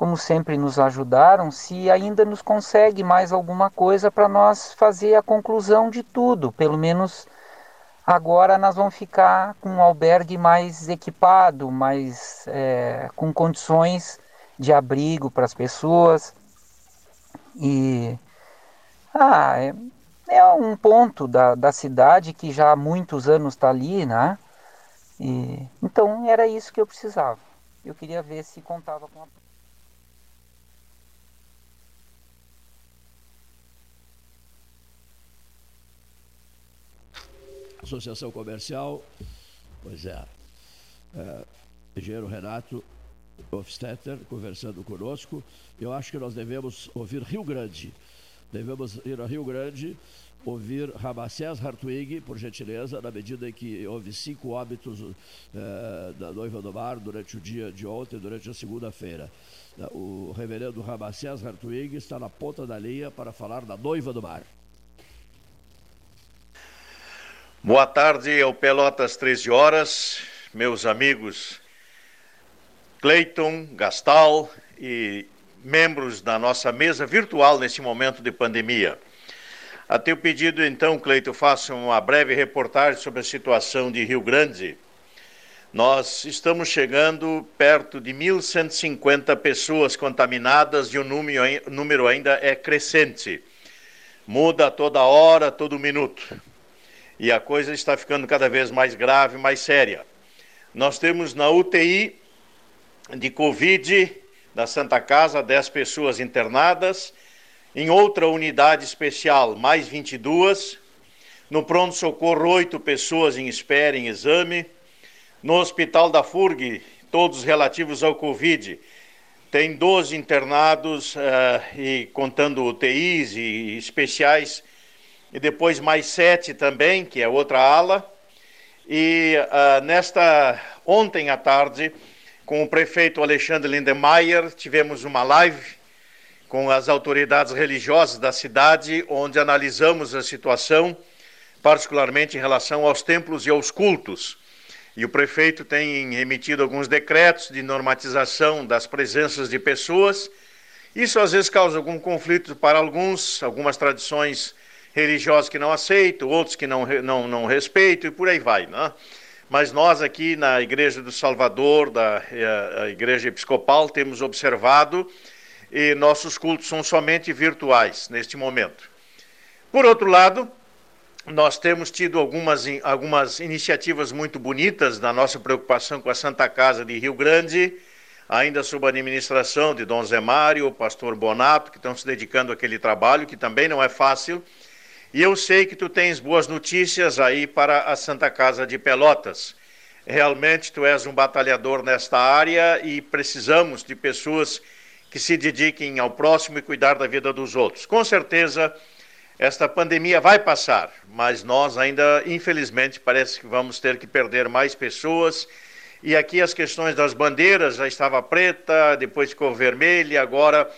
como sempre nos ajudaram, se ainda nos consegue mais alguma coisa para nós fazer a conclusão de tudo, pelo menos Agora nós vamos ficar com um albergue mais equipado, mais é, com condições de abrigo para as pessoas. E ah, é, é, um ponto da, da cidade que já há muitos anos está ali, né? E, então era isso que eu precisava. Eu queria ver se contava com a Associação Comercial, pois é, é engenheiro Renato Hofstetter conversando conosco. Eu acho que nós devemos ouvir Rio Grande. Devemos ir a Rio Grande, ouvir Ramacés Hartwig, por gentileza, na medida em que houve cinco óbitos é, da noiva do mar durante o dia de ontem, durante a segunda-feira. O reverendo Ramacés Hartwig está na ponta da linha para falar da noiva do mar. Boa tarde ao Pelotas 13 horas, meus amigos Cleiton, Gastal e membros da nossa mesa virtual nesse momento de pandemia. A teu pedido, então, Cleiton, faço uma breve reportagem sobre a situação de Rio Grande. Nós estamos chegando perto de 1.150 pessoas contaminadas e o número ainda é crescente. Muda toda hora, todo minuto e a coisa está ficando cada vez mais grave, mais séria. Nós temos na UTI de Covid da Santa Casa 10 pessoas internadas, em outra unidade especial mais 22, no pronto-socorro 8 pessoas em espera em exame, no Hospital da FURG, todos relativos ao Covid, tem 12 internados uh, e contando UTIs e especiais e depois mais sete também, que é outra ala. E uh, nesta ontem à tarde, com o prefeito Alexandre Lindemeyer, tivemos uma live com as autoridades religiosas da cidade, onde analisamos a situação, particularmente em relação aos templos e aos cultos. E o prefeito tem emitido alguns decretos de normatização das presenças de pessoas. Isso às vezes causa algum conflito para alguns, algumas tradições religiosos que não aceitam, outros que não, não, não respeitam e por aí vai. Né? Mas nós aqui na Igreja do Salvador, da eh, Igreja Episcopal, temos observado e nossos cultos são somente virtuais neste momento. Por outro lado, nós temos tido algumas, algumas iniciativas muito bonitas na nossa preocupação com a Santa Casa de Rio Grande, ainda sob a administração de Dom Zé Mário, o pastor Bonato, que estão se dedicando àquele trabalho, que também não é fácil, e eu sei que tu tens boas notícias aí para a Santa Casa de Pelotas. Realmente tu és um batalhador nesta área e precisamos de pessoas que se dediquem ao próximo e cuidar da vida dos outros. Com certeza esta pandemia vai passar, mas nós ainda, infelizmente, parece que vamos ter que perder mais pessoas. E aqui as questões das bandeiras já estava preta, depois ficou vermelha, agora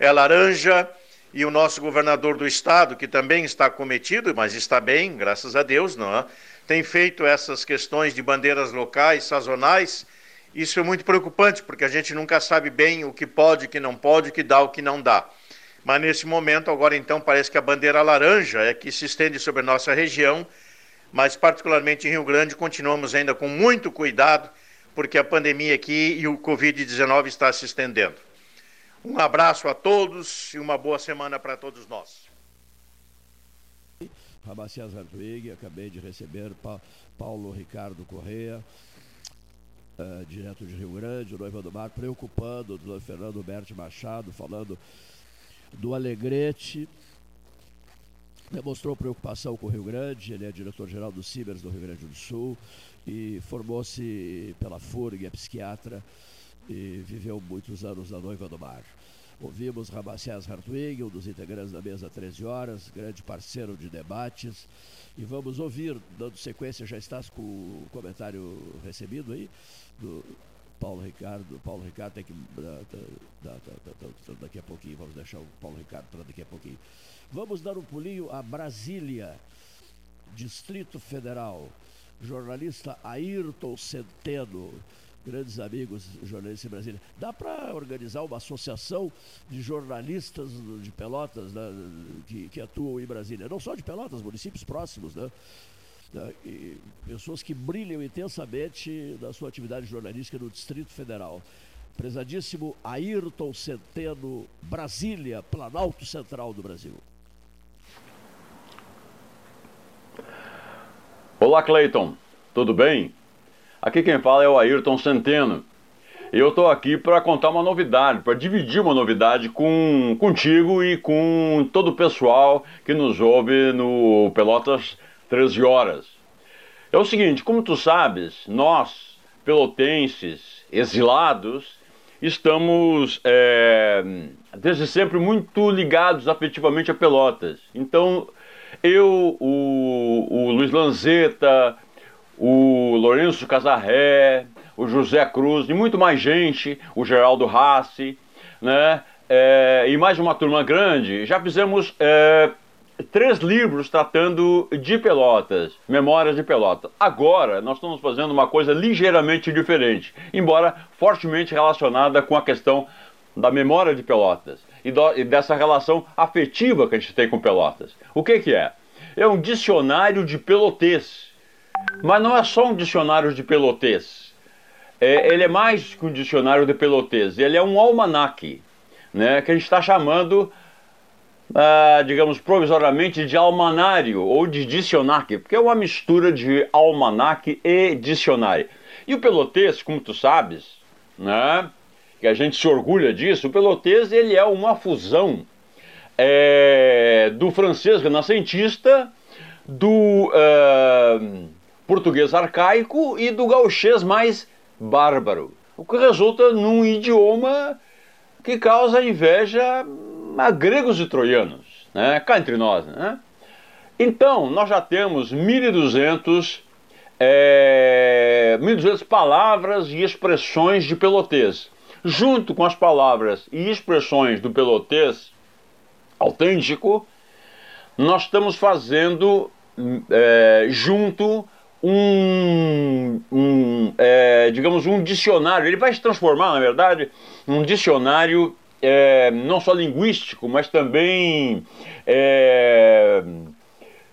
é laranja e o nosso governador do estado, que também está cometido, mas está bem, graças a Deus, não é? tem feito essas questões de bandeiras locais, sazonais. Isso é muito preocupante, porque a gente nunca sabe bem o que pode, o que não pode, o que dá, o que não dá. Mas nesse momento, agora então, parece que a bandeira laranja é que se estende sobre a nossa região, mas particularmente em Rio Grande, continuamos ainda com muito cuidado, porque a pandemia aqui e o Covid-19 está se estendendo. Um abraço a todos e uma boa semana para todos nós. Rabacias Hartwig, acabei de receber pa Paulo Ricardo Correia, uh, direto de Rio Grande, o noivo do mar, preocupando o doutor Fernando Berti Machado, falando do Alegrete, demonstrou preocupação com o Rio Grande, ele é diretor-geral do Cibers do Rio Grande do Sul e formou-se pela FURG, é psiquiatra, e viveu muitos anos na Noiva do Mar. Ouvimos Ramacés Hartwig, um dos integrantes da mesa 13 horas, grande parceiro de debates. E vamos ouvir, dando sequência, já estás com o comentário recebido aí, do Paulo Ricardo. Paulo Ricardo tem que. Daqui a pouquinho, vamos deixar o Paulo Ricardo para daqui a pouquinho. Vamos dar um pulinho a Brasília, Distrito Federal. Jornalista Ayrton Centeno grandes amigos jornalistas em Brasília. Dá para organizar uma associação de jornalistas de Pelotas né, que, que, atuam em Brasília, não só de Pelotas, municípios próximos, né? né e pessoas que brilham intensamente na sua atividade jornalística no Distrito Federal. Prezadíssimo Ayrton Centeno, Brasília, Planalto Central do Brasil. Olá, Cleiton. Tudo bem? Aqui quem fala é o Ayrton Centeno. Eu estou aqui para contar uma novidade, para dividir uma novidade com contigo e com todo o pessoal que nos ouve no Pelotas 13 horas. É o seguinte, como tu sabes, nós, pelotenses, exilados, estamos é, desde sempre muito ligados afetivamente a Pelotas. Então, eu, o, o Luiz Lanzetta, o Lourenço Casarré, o José Cruz e muito mais gente, o Geraldo Rassi, né? É, e mais uma turma grande, já fizemos é, três livros tratando de Pelotas, Memórias de Pelotas. Agora nós estamos fazendo uma coisa ligeiramente diferente, embora fortemente relacionada com a questão da memória de Pelotas e, do, e dessa relação afetiva que a gente tem com Pelotas. O que, que é? É um dicionário de pelotês mas não é só um dicionário de pelotês. É, ele é mais que um dicionário de pelotês. Ele é um almanaque, né, que a gente está chamando, ah, digamos, provisoriamente de almanário ou de dicionário, porque é uma mistura de almanaque e dicionário. E o pelotês, como tu sabes, né, que a gente se orgulha disso, o pelotês ele é uma fusão é, do francês renascentista, do... Uh, português arcaico e do gauchês mais bárbaro, o que resulta num idioma que causa inveja a gregos e troianos, né? cá entre nós. Né? Então, nós já temos 1.200 é, 1.200 palavras e expressões de pelotês. Junto com as palavras e expressões do pelotês autêntico, nós estamos fazendo é, junto um, um é, digamos, um dicionário. Ele vai se transformar, na verdade, num dicionário é, não só linguístico, mas também é,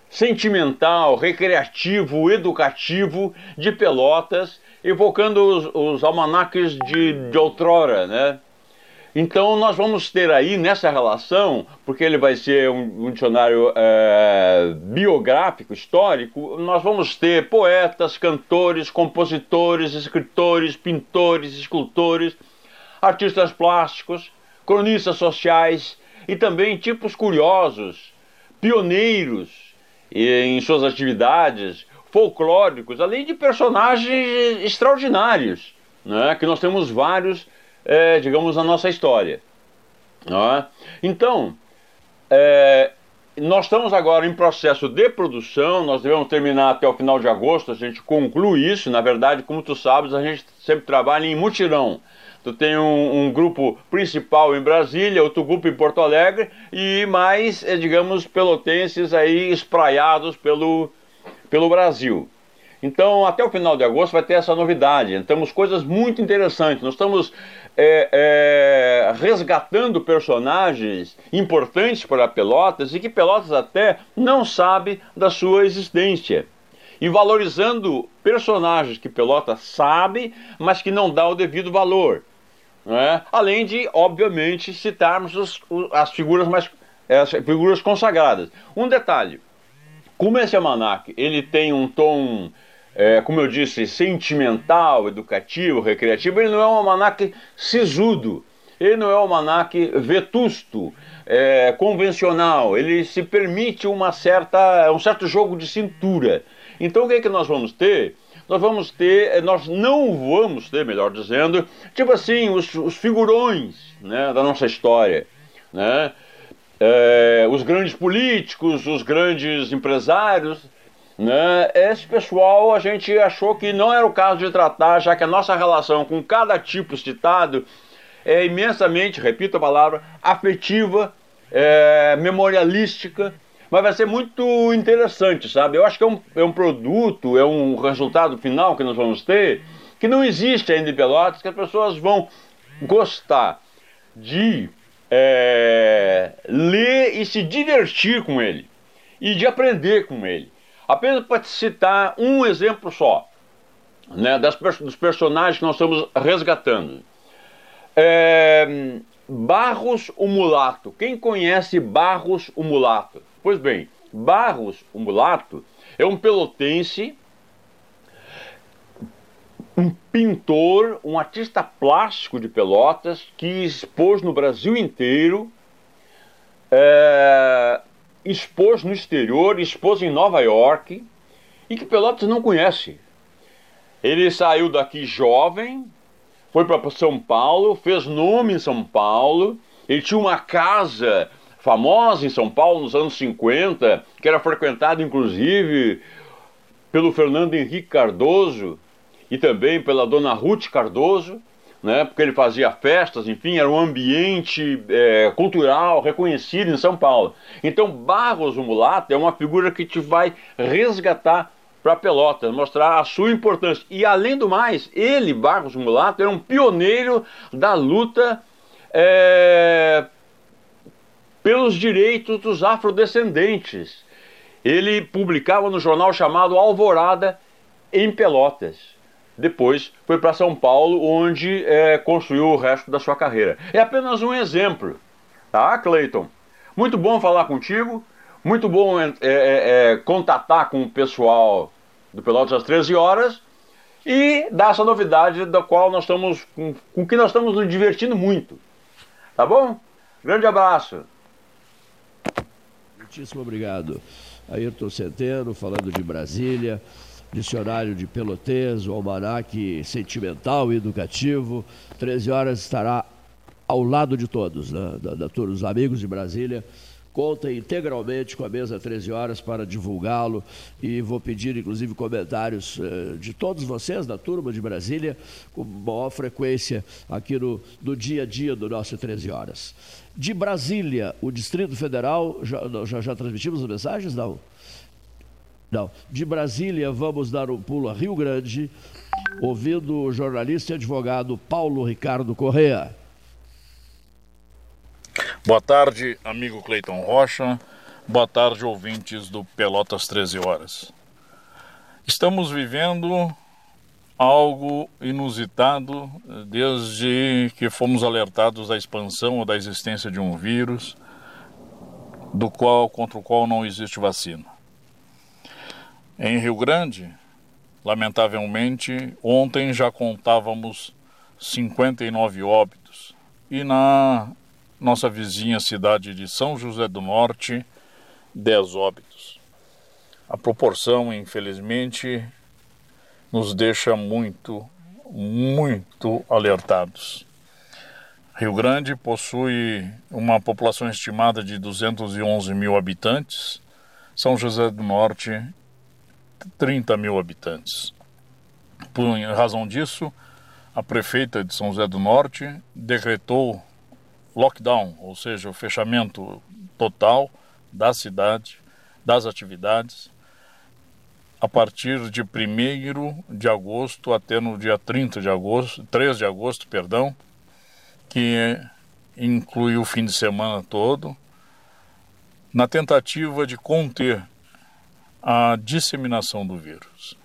sentimental, recreativo, educativo de Pelotas, evocando os, os almanaques de, de outrora, né? Então nós vamos ter aí nessa relação, porque ele vai ser um, um dicionário é, biográfico, histórico, nós vamos ter poetas, cantores, compositores, escritores, pintores, escultores, artistas plásticos, cronistas sociais e também tipos curiosos, pioneiros em suas atividades, folclóricos, além de personagens extraordinários, né, que nós temos vários é, digamos, a nossa história. É? Então, é, nós estamos agora em processo de produção, nós devemos terminar até o final de agosto, a gente conclui isso. Na verdade, como tu sabes, a gente sempre trabalha em mutirão. Tu tem um, um, grupo principal em Brasília, outro grupo em Porto Alegre e mais, é, digamos, pelotenses aí espraiados pelo, pelo Brasil. Então, até o final de agosto vai ter essa novidade. Temos coisas muito interessantes. Nós estamos é, é, resgatando personagens importantes para Pelotas e que Pelotas até não sabe da sua existência. E valorizando personagens que Pelotas sabe, mas que não dá o devido valor. É? Além de, obviamente, citarmos os, as figuras mais as figuras consagradas. Um detalhe: como esse almanac ele tem um tom é, como eu disse, sentimental, educativo, recreativo, ele não é um almanac sisudo, ele não é um almanac vetusto, é, convencional, ele se permite uma certa, um certo jogo de cintura. Então o que é que nós vamos ter? nós vamos ter, nós não vamos ter, melhor dizendo, tipo assim, os, os figurões né, da nossa história. Né? É, os grandes políticos, os grandes empresários, né? Esse pessoal a gente achou que não era o caso de tratar, já que a nossa relação com cada tipo citado é imensamente, repito a palavra, afetiva, é, memorialística, mas vai ser muito interessante, sabe? Eu acho que é um, é um produto, é um resultado final que nós vamos ter, que não existe ainda em Pelotas, que as pessoas vão gostar de é, ler e se divertir com ele, e de aprender com ele. Apenas para citar um exemplo só, né, das, dos personagens que nós estamos resgatando. É, Barros o Mulato. Quem conhece Barros o Mulato? Pois bem, Barros o Mulato é um pelotense, um pintor, um artista plástico de Pelotas que expôs no Brasil inteiro. É, expôs no exterior, expôs em Nova York e que Pelotas não conhece. Ele saiu daqui jovem, foi para São Paulo, fez nome em São Paulo, ele tinha uma casa famosa em São Paulo nos anos 50, que era frequentada inclusive pelo Fernando Henrique Cardoso e também pela dona Ruth Cardoso né, porque ele fazia festas, enfim, era um ambiente é, cultural reconhecido em São Paulo. Então, Barros, o mulato, é uma figura que te vai resgatar para Pelotas, mostrar a sua importância. E, além do mais, ele, Barros, mulato, era um pioneiro da luta é, pelos direitos dos afrodescendentes. Ele publicava no jornal chamado Alvorada, em Pelotas. Depois foi para São Paulo, onde é, construiu o resto da sua carreira. É apenas um exemplo, tá, Cleiton? Muito bom falar contigo, muito bom é, é, é, contatar com o pessoal do Pelotas às 13 horas e dar essa novidade da qual nós estamos, com, com que nós estamos nos divertindo muito. Tá bom? Grande abraço. Muitíssimo obrigado. Ayrton Centeno, falando de Brasília dicionário de pelotês, o almanaque sentimental e educativo. 13 horas estará ao lado de todos, né? da, da, os amigos de Brasília. Contem integralmente com a mesa 13 horas para divulgá-lo e vou pedir, inclusive, comentários eh, de todos vocês da turma de Brasília com maior frequência aqui no, no dia a dia do nosso 13 horas. De Brasília, o Distrito Federal, já, já, já transmitimos as mensagens? Não. Não. De Brasília, vamos dar um pulo a Rio Grande, ouvindo o jornalista e advogado Paulo Ricardo Correa. Boa tarde, amigo Cleiton Rocha. Boa tarde, ouvintes do Pelotas 13 Horas. Estamos vivendo algo inusitado desde que fomos alertados da expansão ou da existência de um vírus do qual contra o qual não existe vacina. Em Rio Grande, lamentavelmente, ontem já contávamos 59 óbitos e na nossa vizinha cidade de São José do Norte, 10 óbitos. A proporção, infelizmente, nos deixa muito, muito alertados. Rio Grande possui uma população estimada de 211 mil habitantes, São José do Norte 30 mil habitantes. Por razão disso, a prefeita de São José do Norte decretou lockdown, ou seja, o fechamento total da cidade, das atividades, a partir de 1 de agosto até no dia 30 de agosto, 3 de agosto, perdão, que inclui o fim de semana todo, na tentativa de conter a disseminação do vírus.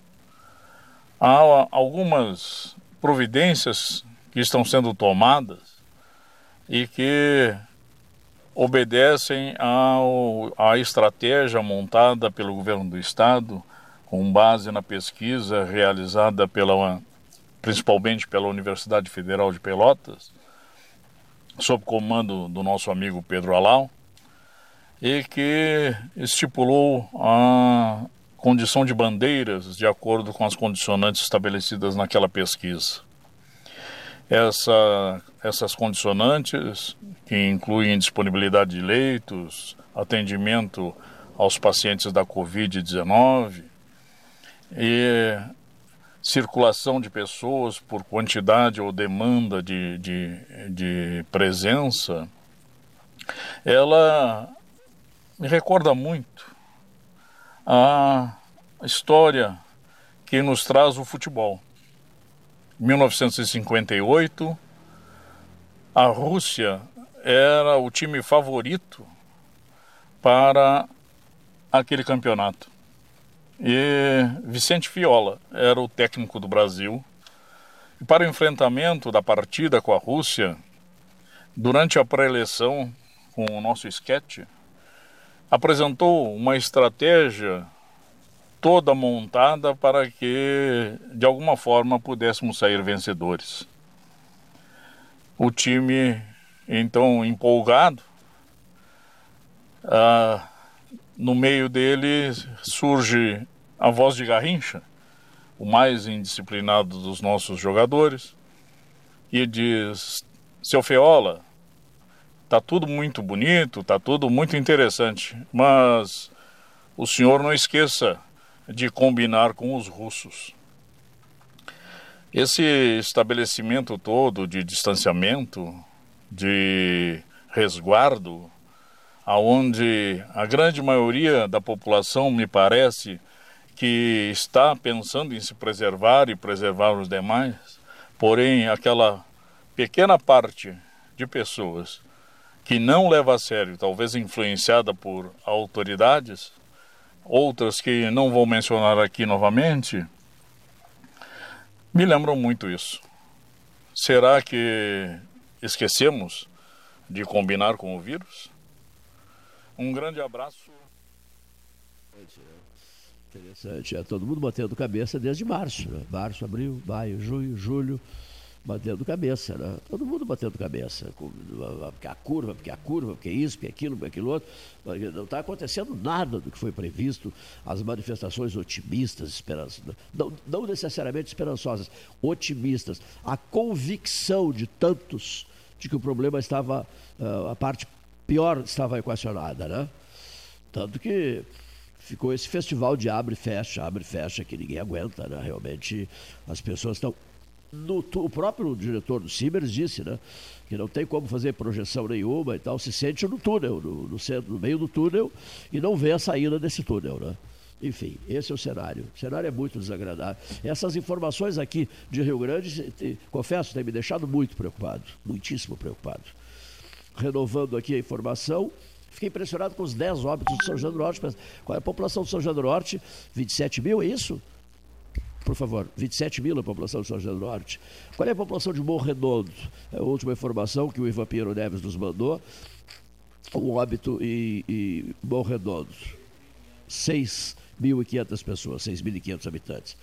Há algumas providências que estão sendo tomadas e que obedecem ao, à estratégia montada pelo governo do estado com base na pesquisa realizada pela principalmente pela Universidade Federal de Pelotas sob comando do nosso amigo Pedro Alau e que estipulou a condição de bandeiras de acordo com as condicionantes estabelecidas naquela pesquisa. Essa, essas condicionantes, que incluem disponibilidade de leitos, atendimento aos pacientes da Covid-19 e circulação de pessoas por quantidade ou demanda de, de, de presença, ela me recorda muito a história que nos traz o futebol. 1958, a Rússia era o time favorito para aquele campeonato. E Vicente Fiola era o técnico do Brasil. E para o enfrentamento da partida com a Rússia, durante a pré-eleição, com o nosso esquete, apresentou uma estratégia toda montada para que, de alguma forma, pudéssemos sair vencedores. O time, então, empolgado, ah, no meio dele surge a voz de Garrincha, o mais indisciplinado dos nossos jogadores, e diz: Seu Feola, tá tudo muito bonito, tá tudo muito interessante, mas o senhor não esqueça de combinar com os russos. Esse estabelecimento todo de distanciamento, de resguardo, aonde a grande maioria da população me parece que está pensando em se preservar e preservar os demais, porém aquela pequena parte de pessoas que não leva a sério, talvez influenciada por autoridades, outras que não vou mencionar aqui novamente, me lembram muito isso. Será que esquecemos de combinar com o vírus? Um grande abraço. Interessante. É todo mundo batendo cabeça desde março. Né? Março, abril, maio, junho, julho, batendo cabeça. Né? Todo mundo batendo cabeça. Porque a curva, porque a curva, porque isso, porque aquilo, porque aquilo outro. Não está acontecendo nada do que foi previsto. As manifestações otimistas, esperançosas. Não, não necessariamente esperançosas, otimistas. A convicção de tantos de que o problema estava, uh, a parte pior estava equacionada, né? Tanto que ficou esse festival de abre e fecha, abre e fecha, que ninguém aguenta, né? Realmente as pessoas estão. No, o próprio diretor do Cibers disse, né? Que não tem como fazer projeção nenhuma e tal, se sente no túnel, no, no centro, no meio do túnel, e não vê a saída desse túnel, né? Enfim, esse é o cenário. O cenário é muito desagradável. Essas informações aqui de Rio Grande, confesso, tem me deixado muito preocupado, muitíssimo preocupado renovando aqui a informação. Fiquei impressionado com os 10 óbitos de São João do Norte. Qual é a população de São João do Norte? 27 mil, é isso? Por favor, 27 mil a população de São João do Norte. Qual é a população de Morro Redondo? É a última informação que o Ivan Pinheiro Neves nos mandou. Um óbito em, em Morro Redondo. 6.500 pessoas, 6.500 habitantes.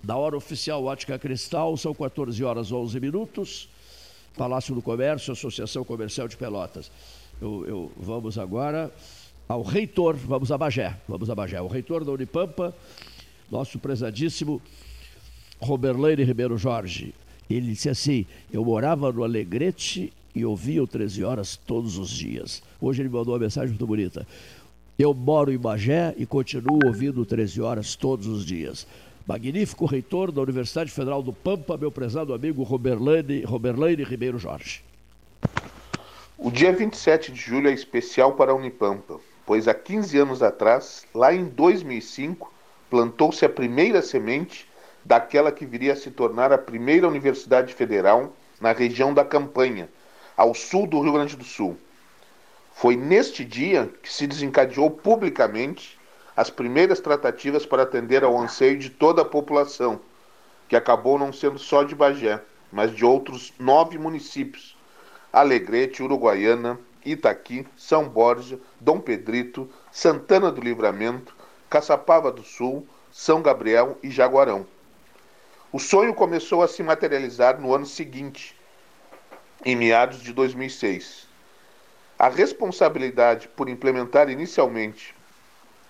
Na hora oficial Ótica Cristal, são 14 horas 11 minutos. Palácio do Comércio, Associação Comercial de Pelotas. Eu, eu, vamos agora ao reitor, vamos a Bagé, vamos a Bagé. O reitor da Unipampa, nosso prezadíssimo Roberlane Ribeiro Jorge. Ele disse assim: Eu morava no Alegrete e ouvia o 13 horas todos os dias. Hoje ele mandou uma mensagem muito bonita. Eu moro em Bagé e continuo ouvindo 13 horas todos os dias magnífico reitor da Universidade Federal do Pampa, meu prezado amigo Roberlane, Roberlane Ribeiro Jorge. O dia 27 de julho é especial para a Unipampa, pois há 15 anos atrás, lá em 2005, plantou-se a primeira semente daquela que viria a se tornar a primeira universidade federal na região da Campanha, ao sul do Rio Grande do Sul. Foi neste dia que se desencadeou publicamente as primeiras tratativas para atender ao anseio de toda a população, que acabou não sendo só de Bagé, mas de outros nove municípios: Alegrete, Uruguaiana, Itaqui, São Borja, Dom Pedrito, Santana do Livramento, Caçapava do Sul, São Gabriel e Jaguarão. O sonho começou a se materializar no ano seguinte, em meados de 2006. A responsabilidade por implementar inicialmente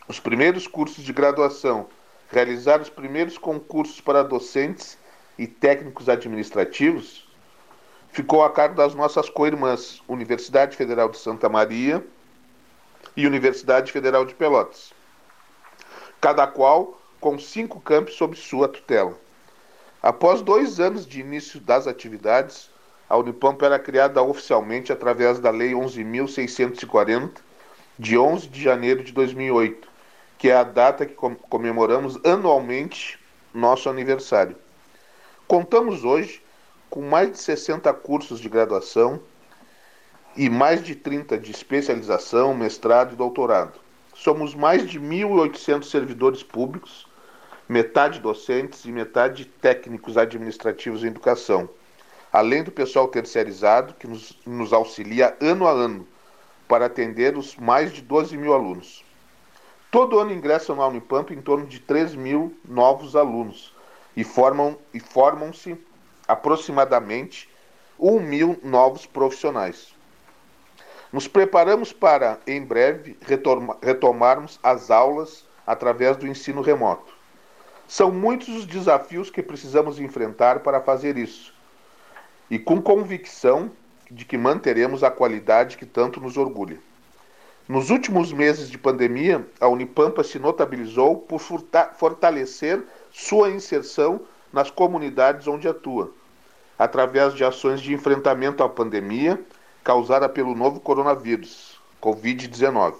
os primeiros cursos de graduação, realizar os primeiros concursos para docentes e técnicos administrativos, ficou a cargo das nossas co-irmãs, Universidade Federal de Santa Maria e Universidade Federal de Pelotas, cada qual com cinco campos sob sua tutela. Após dois anos de início das atividades, a Unipampa era criada oficialmente através da Lei 11.640, de 11 de janeiro de 2008, que é a data que comemoramos anualmente nosso aniversário. Contamos hoje com mais de 60 cursos de graduação e mais de 30 de especialização, mestrado e doutorado. Somos mais de 1.800 servidores públicos, metade docentes e metade técnicos administrativos em educação, além do pessoal terceirizado que nos, nos auxilia ano a ano para atender os mais de 12 mil alunos. Todo ano ingressam na Unipamp em torno de 3 mil novos alunos e formam e formam-se aproximadamente 1 mil novos profissionais. Nos preparamos para, em breve, retomarmos as aulas através do ensino remoto. São muitos os desafios que precisamos enfrentar para fazer isso, e com convicção de que manteremos a qualidade que tanto nos orgulha. Nos últimos meses de pandemia, a Unipampa se notabilizou por fortalecer sua inserção nas comunidades onde atua, através de ações de enfrentamento à pandemia causada pelo novo coronavírus, Covid-19.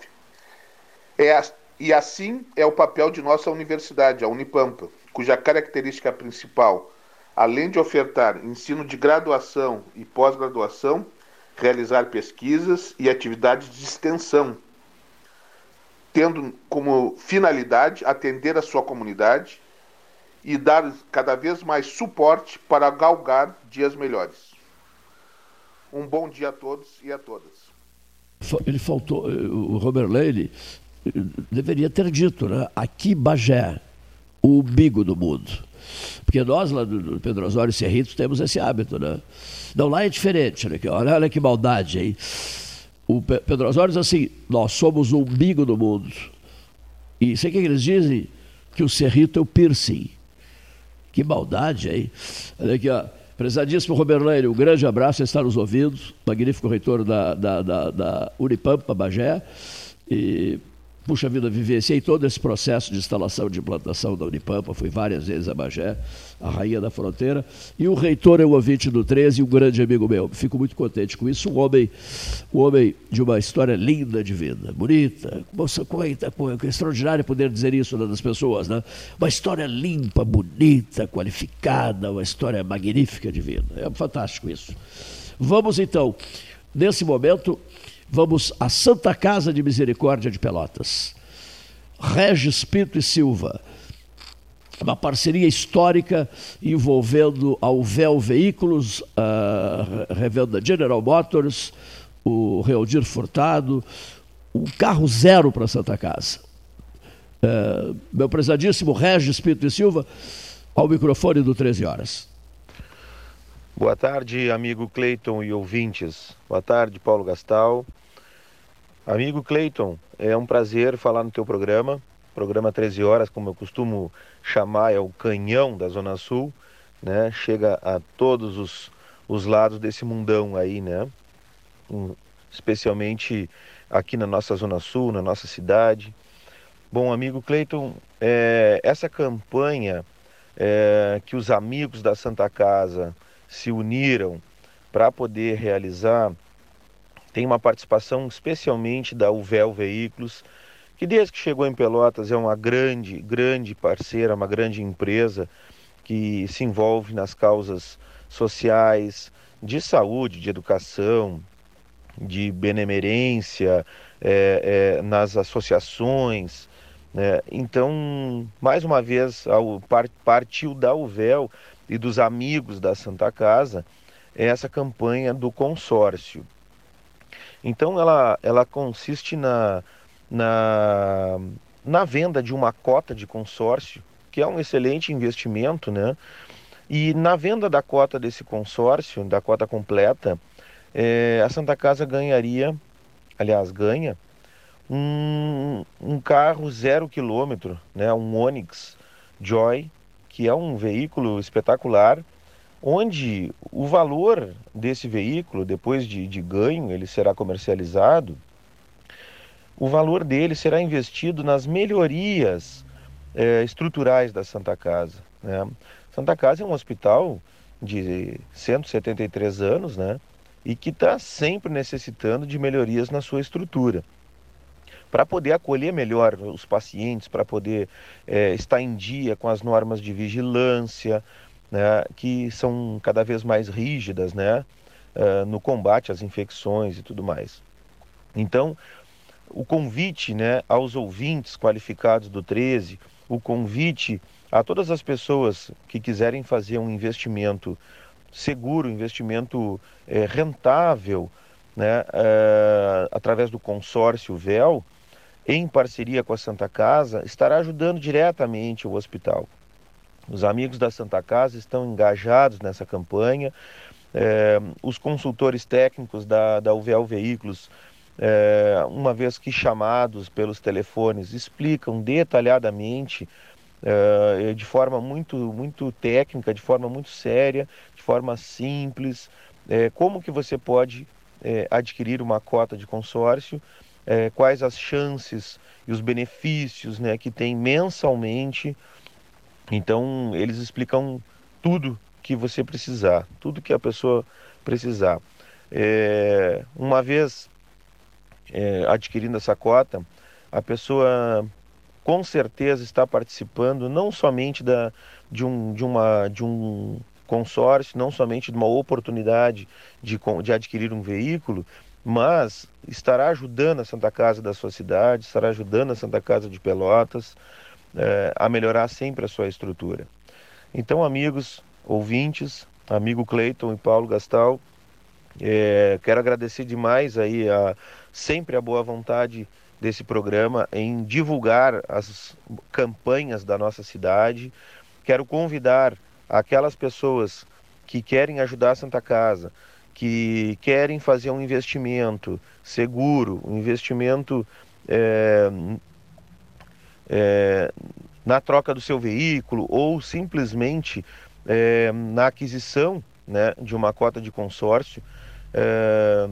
É, e assim é o papel de nossa universidade, a Unipampa, cuja característica principal, além de ofertar ensino de graduação e pós-graduação, realizar pesquisas e atividades de extensão, tendo como finalidade atender a sua comunidade e dar cada vez mais suporte para galgar dias melhores. Um bom dia a todos e a todas. Ele faltou, eh, o Robert Leile eh, deveria ter dito, né? Aqui Bagé, o umbigo do mundo. Porque nós lá do Pedro Osório Cerritos temos esse hábito, né? Não, lá é diferente, né? olha, olha que maldade aí. O Pedro Osório diz assim, nós somos o umbigo do mundo. E sei o que eles dizem? Que o Cerrito é o piercing. Que maldade aí. Olha aqui, ó. Prezadíssimo Roberto um grande abraço, está nos ouvindo, magnífico reitor da, da, da, da Unipampa, Bagé. E puxa vida, vivenciei todo esse processo de instalação de implantação da Unipampa, fui várias vezes a Bagé, a rainha da fronteira, e o reitor é o ouvinte do 13 e um grande amigo meu. Fico muito contente com isso. Um homem, um homem de uma história linda de vida, bonita. Moça, como como é, é extraordinário poder dizer isso né, das pessoas, né? Uma história limpa, bonita, qualificada, uma história magnífica de vida. É fantástico isso. Vamos então, nesse momento, Vamos à Santa Casa de Misericórdia de Pelotas. Regis Pinto e Silva. Uma parceria histórica envolvendo a Uvel Veículos, a revenda General Motors, o Reodir Furtado, um carro zero para Santa Casa. É, meu prezadíssimo Regis Pinto e Silva, ao microfone do 13 Horas. Boa tarde, amigo Cleiton e ouvintes. Boa tarde, Paulo Gastal. Amigo Cleiton, é um prazer falar no teu programa. Programa 13 horas, como eu costumo chamar, é o canhão da Zona Sul, né? Chega a todos os, os lados desse mundão aí, né? Um, especialmente aqui na nossa Zona Sul, na nossa cidade. Bom, amigo Cleiton, é, essa campanha é, que os amigos da Santa Casa se uniram para poder realizar tem uma participação especialmente da Uvel Veículos, que desde que chegou em Pelotas é uma grande, grande parceira, uma grande empresa que se envolve nas causas sociais, de saúde, de educação, de benemerência, é, é, nas associações. Né? Então, mais uma vez, ao, partiu da UVEL e dos amigos da Santa Casa essa campanha do consórcio. Então ela, ela consiste na, na, na venda de uma cota de consórcio, que é um excelente investimento, né? E na venda da cota desse consórcio, da cota completa, é, a Santa Casa ganharia, aliás, ganha um, um carro zero quilômetro, né, um Onix Joy, que é um veículo espetacular, onde o valor desse veículo, depois de, de ganho, ele será comercializado, o valor dele será investido nas melhorias é, estruturais da Santa Casa. Né? Santa Casa é um hospital de 173 anos, né? E que está sempre necessitando de melhorias na sua estrutura para poder acolher melhor os pacientes, para poder é, estar em dia com as normas de vigilância, né, que são cada vez mais rígidas né, uh, no combate às infecções e tudo mais. Então, o convite né, aos ouvintes qualificados do 13, o convite a todas as pessoas que quiserem fazer um investimento seguro, investimento é, rentável, né, é, através do consórcio VEL, em parceria com a Santa Casa, estará ajudando diretamente o hospital. Os amigos da Santa Casa estão engajados nessa campanha. É, os consultores técnicos da, da UVL Veículos, é, uma vez que chamados pelos telefones, explicam detalhadamente, é, de forma muito, muito técnica, de forma muito séria, de forma simples, como que você pode adquirir uma cota de consórcio é, quais as chances e os benefícios né, que tem mensalmente. Então, eles explicam tudo que você precisar, tudo que a pessoa precisar. É, uma vez é, adquirindo essa cota, a pessoa com certeza está participando não somente da, de, um, de, uma, de um consórcio, não somente de uma oportunidade de, de adquirir um veículo, mas estará ajudando a Santa Casa da sua cidade, estará ajudando a Santa Casa de Pelotas é, a melhorar sempre a sua estrutura. Então, amigos, ouvintes, amigo Cleiton e Paulo Gastal, é, quero agradecer demais aí a, sempre a boa vontade desse programa em divulgar as campanhas da nossa cidade. Quero convidar aquelas pessoas que querem ajudar a Santa Casa, que querem fazer um investimento seguro, um investimento é, é, na troca do seu veículo ou simplesmente é, na aquisição né, de uma cota de consórcio é,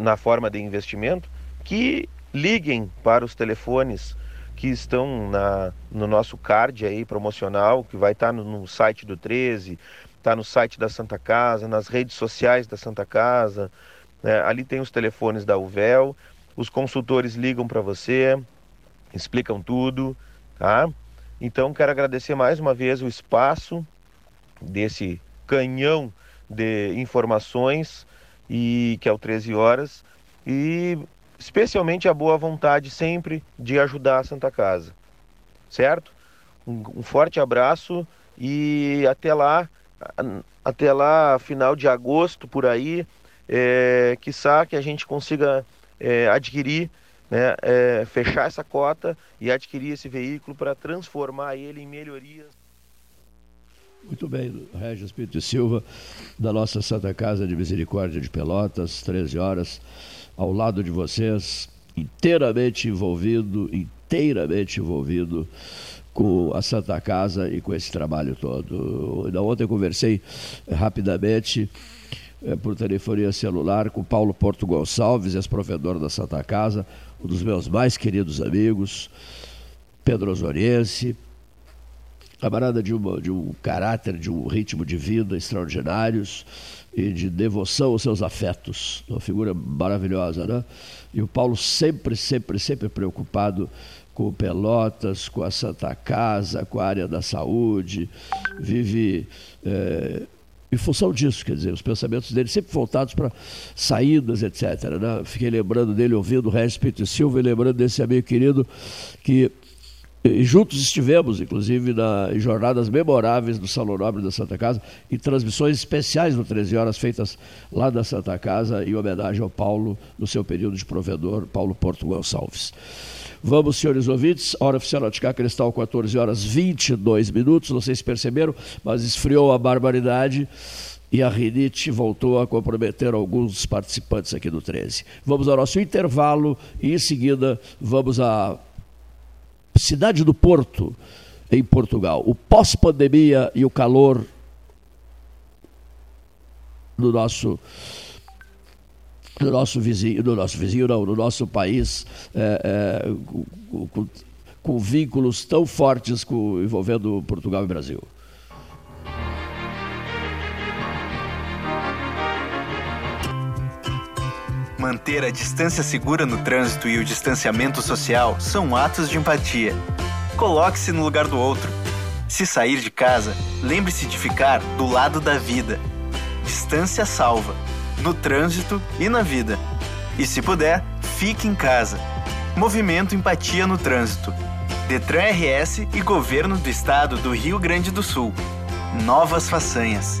na forma de investimento, que liguem para os telefones que estão na, no nosso card aí promocional, que vai estar no, no site do 13, está no site da Santa Casa, nas redes sociais da Santa Casa. Né? Ali tem os telefones da UVEL, os consultores ligam para você, explicam tudo, tá? Então quero agradecer mais uma vez o espaço desse canhão de informações e que é o 13 horas e especialmente a boa vontade sempre de ajudar a Santa Casa, certo? Um, um forte abraço e até lá até lá, final de agosto, por aí, é, quiçá que a gente consiga é, adquirir, né, é, fechar essa cota e adquirir esse veículo para transformar ele em melhorias. Muito bem, Regis Pinto Silva, da nossa Santa Casa de Misericórdia de Pelotas, 13 horas, ao lado de vocês, inteiramente envolvido, inteiramente envolvido com a Santa Casa e com esse trabalho todo. Da ontem eu conversei eh, rapidamente é, por telefonia celular com Paulo Porto Gonçalves, ex-provedor da Santa Casa, um dos meus mais queridos amigos, Pedro Osoriense, camarada de, uma, de um caráter, de um ritmo de vida extraordinários e de devoção aos seus afetos. Uma figura maravilhosa, né? E o Paulo sempre, sempre, sempre preocupado com Pelotas, com a Santa Casa, com a área da saúde, vive é, em função disso, quer dizer, os pensamentos dele sempre voltados para saídas, etc. Né? Fiquei lembrando dele, ouvindo o Regis Pinto Silva e lembrando desse amigo querido que e juntos estivemos, inclusive, na, em jornadas memoráveis do Salão Nobre da Santa Casa e transmissões especiais no 13 Horas feitas lá da Santa Casa em homenagem ao Paulo, no seu período de provedor, Paulo Porto Gonçalves. Vamos, senhores ouvintes, hora oficial Noticar Cristal, 14 horas 22 minutos. Não sei se perceberam, mas esfriou a barbaridade. e a rinite voltou a comprometer alguns participantes aqui do 13. Vamos ao nosso intervalo e em seguida vamos à cidade do Porto, em Portugal. O pós-pandemia e o calor do nosso do nosso vizinho, do nosso vizinho não, do nosso país, é, é, com, com, vínculos tão fortes com, envolvendo Portugal e Brasil. Manter a distância segura no trânsito e o distanciamento social são atos de empatia. Coloque-se no lugar do outro. Se sair de casa, lembre-se de ficar do lado da vida. Distância salva no trânsito e na vida. E se puder, fique em casa. Movimento Empatia no Trânsito. Detran RS e Governo do Estado do Rio Grande do Sul. Novas façanhas.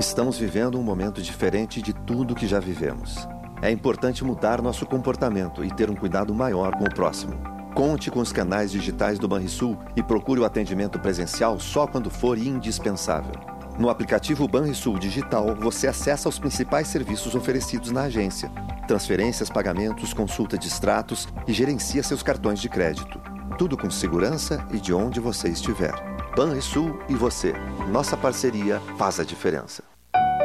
Estamos vivendo um momento diferente de tudo que já vivemos. É importante mudar nosso comportamento e ter um cuidado maior com o próximo. Conte com os canais digitais do Banrisul e procure o atendimento presencial só quando for indispensável. No aplicativo Banrisul Digital, você acessa os principais serviços oferecidos na agência: transferências, pagamentos, consulta de extratos e gerencia seus cartões de crédito. Tudo com segurança e de onde você estiver. Banrisul e você. Nossa parceria faz a diferença.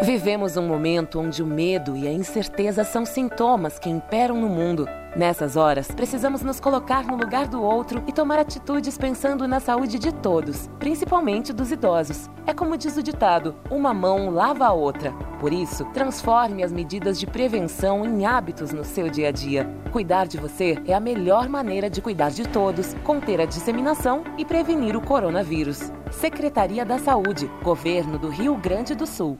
Vivemos um momento onde o medo e a incerteza são sintomas que imperam no mundo. Nessas horas, precisamos nos colocar no lugar do outro e tomar atitudes pensando na saúde de todos, principalmente dos idosos. É como diz o ditado: uma mão lava a outra. Por isso, transforme as medidas de prevenção em hábitos no seu dia a dia. Cuidar de você é a melhor maneira de cuidar de todos, conter a disseminação e prevenir o coronavírus. Secretaria da Saúde, Governo do Rio Grande do Sul.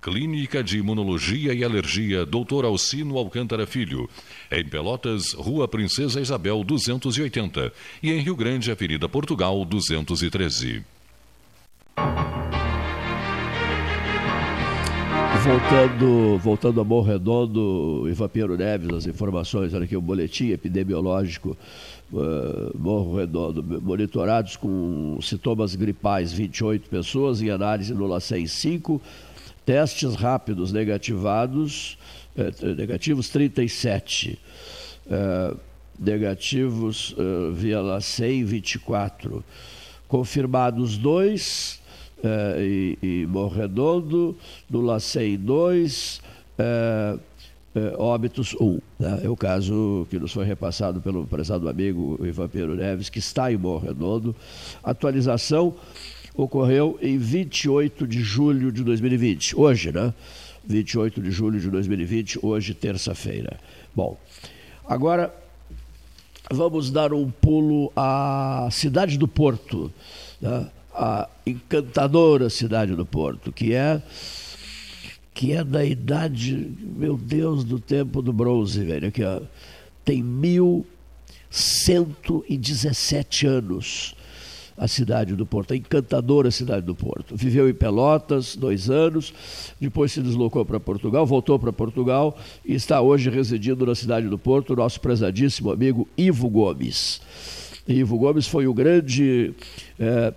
Clínica de Imunologia e Alergia Dr. Alcino Alcântara Filho. Em Pelotas, Rua Princesa Isabel 280. E em Rio Grande, Avenida Portugal 213. Voltando, voltando a Morro Redondo, Ivan Piero Neves, as informações, olha aqui, o boletim epidemiológico uh, Morro Redondo, monitorados com sintomas gripais 28 pessoas, em análise no LACEN 5, testes rápidos negativados, eh, negativos 37, eh, negativos eh, via LACEN 24, confirmados 2, eh, e, e Morro Redondo, no LACEN 2, eh, eh, óbitos 1. Né? É o caso que nos foi repassado pelo prezado amigo Ivan Pedro Neves, que está em Morro Redondo. Atualização ocorreu em 28 de julho de 2020, hoje, né? 28 de julho de 2020, hoje, terça-feira. Bom, agora vamos dar um pulo à cidade do Porto, né? a encantadora cidade do Porto, que é que é da idade, meu Deus, do tempo do bronze, velho, aqui, ó, tem 1117 anos a cidade do Porto, a encantadora cidade do Porto. Viveu em Pelotas dois anos, depois se deslocou para Portugal, voltou para Portugal e está hoje residindo na cidade do Porto, nosso prezadíssimo amigo Ivo Gomes. Ivo Gomes foi o grande, é,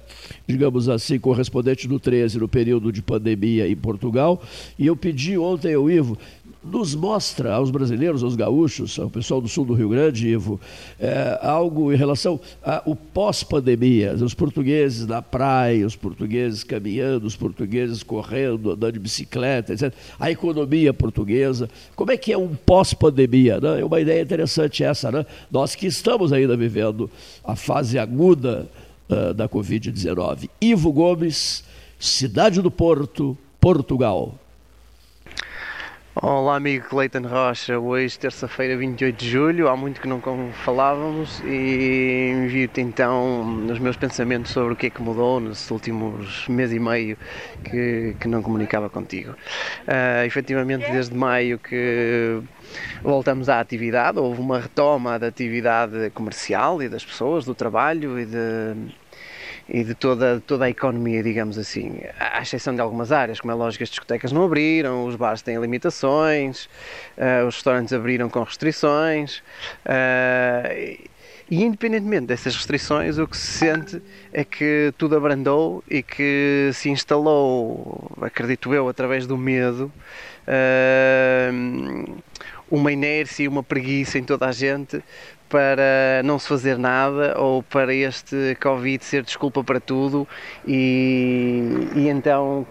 digamos assim, correspondente do 13 no período de pandemia em Portugal. E eu pedi ontem ao Ivo, nos mostra aos brasileiros, aos gaúchos, ao pessoal do sul do Rio Grande, Ivo, é, algo em relação ao pós-pandemia, os portugueses na praia, os portugueses caminhando, os portugueses correndo, andando de bicicleta, etc. A economia portuguesa, como é que é um pós-pandemia? Né? É uma ideia interessante essa, né? Nós que estamos ainda vivendo a fase aguda uh, da Covid-19. Ivo Gomes, Cidade do Porto, Portugal. Olá, amigo Cleiton Rocha. Hoje, terça-feira, 28 de julho, há muito que não falávamos e envio-te então os meus pensamentos sobre o que é que mudou nos últimos mês e meio que, que não comunicava contigo. Uh, efetivamente, desde maio que voltamos à atividade, houve uma retoma da atividade comercial e das pessoas, do trabalho e de e de toda, toda a economia, digamos assim, à exceção de algumas áreas, como é lógico, as discotecas não abriram, os bares têm limitações, uh, os restaurantes abriram com restrições. Uh, e independentemente dessas restrições, o que se sente é que tudo abrandou e que se instalou, acredito eu, através do medo, uh, uma inércia e uma preguiça em toda a gente para não se fazer nada ou para este Covid ser desculpa para tudo e, e então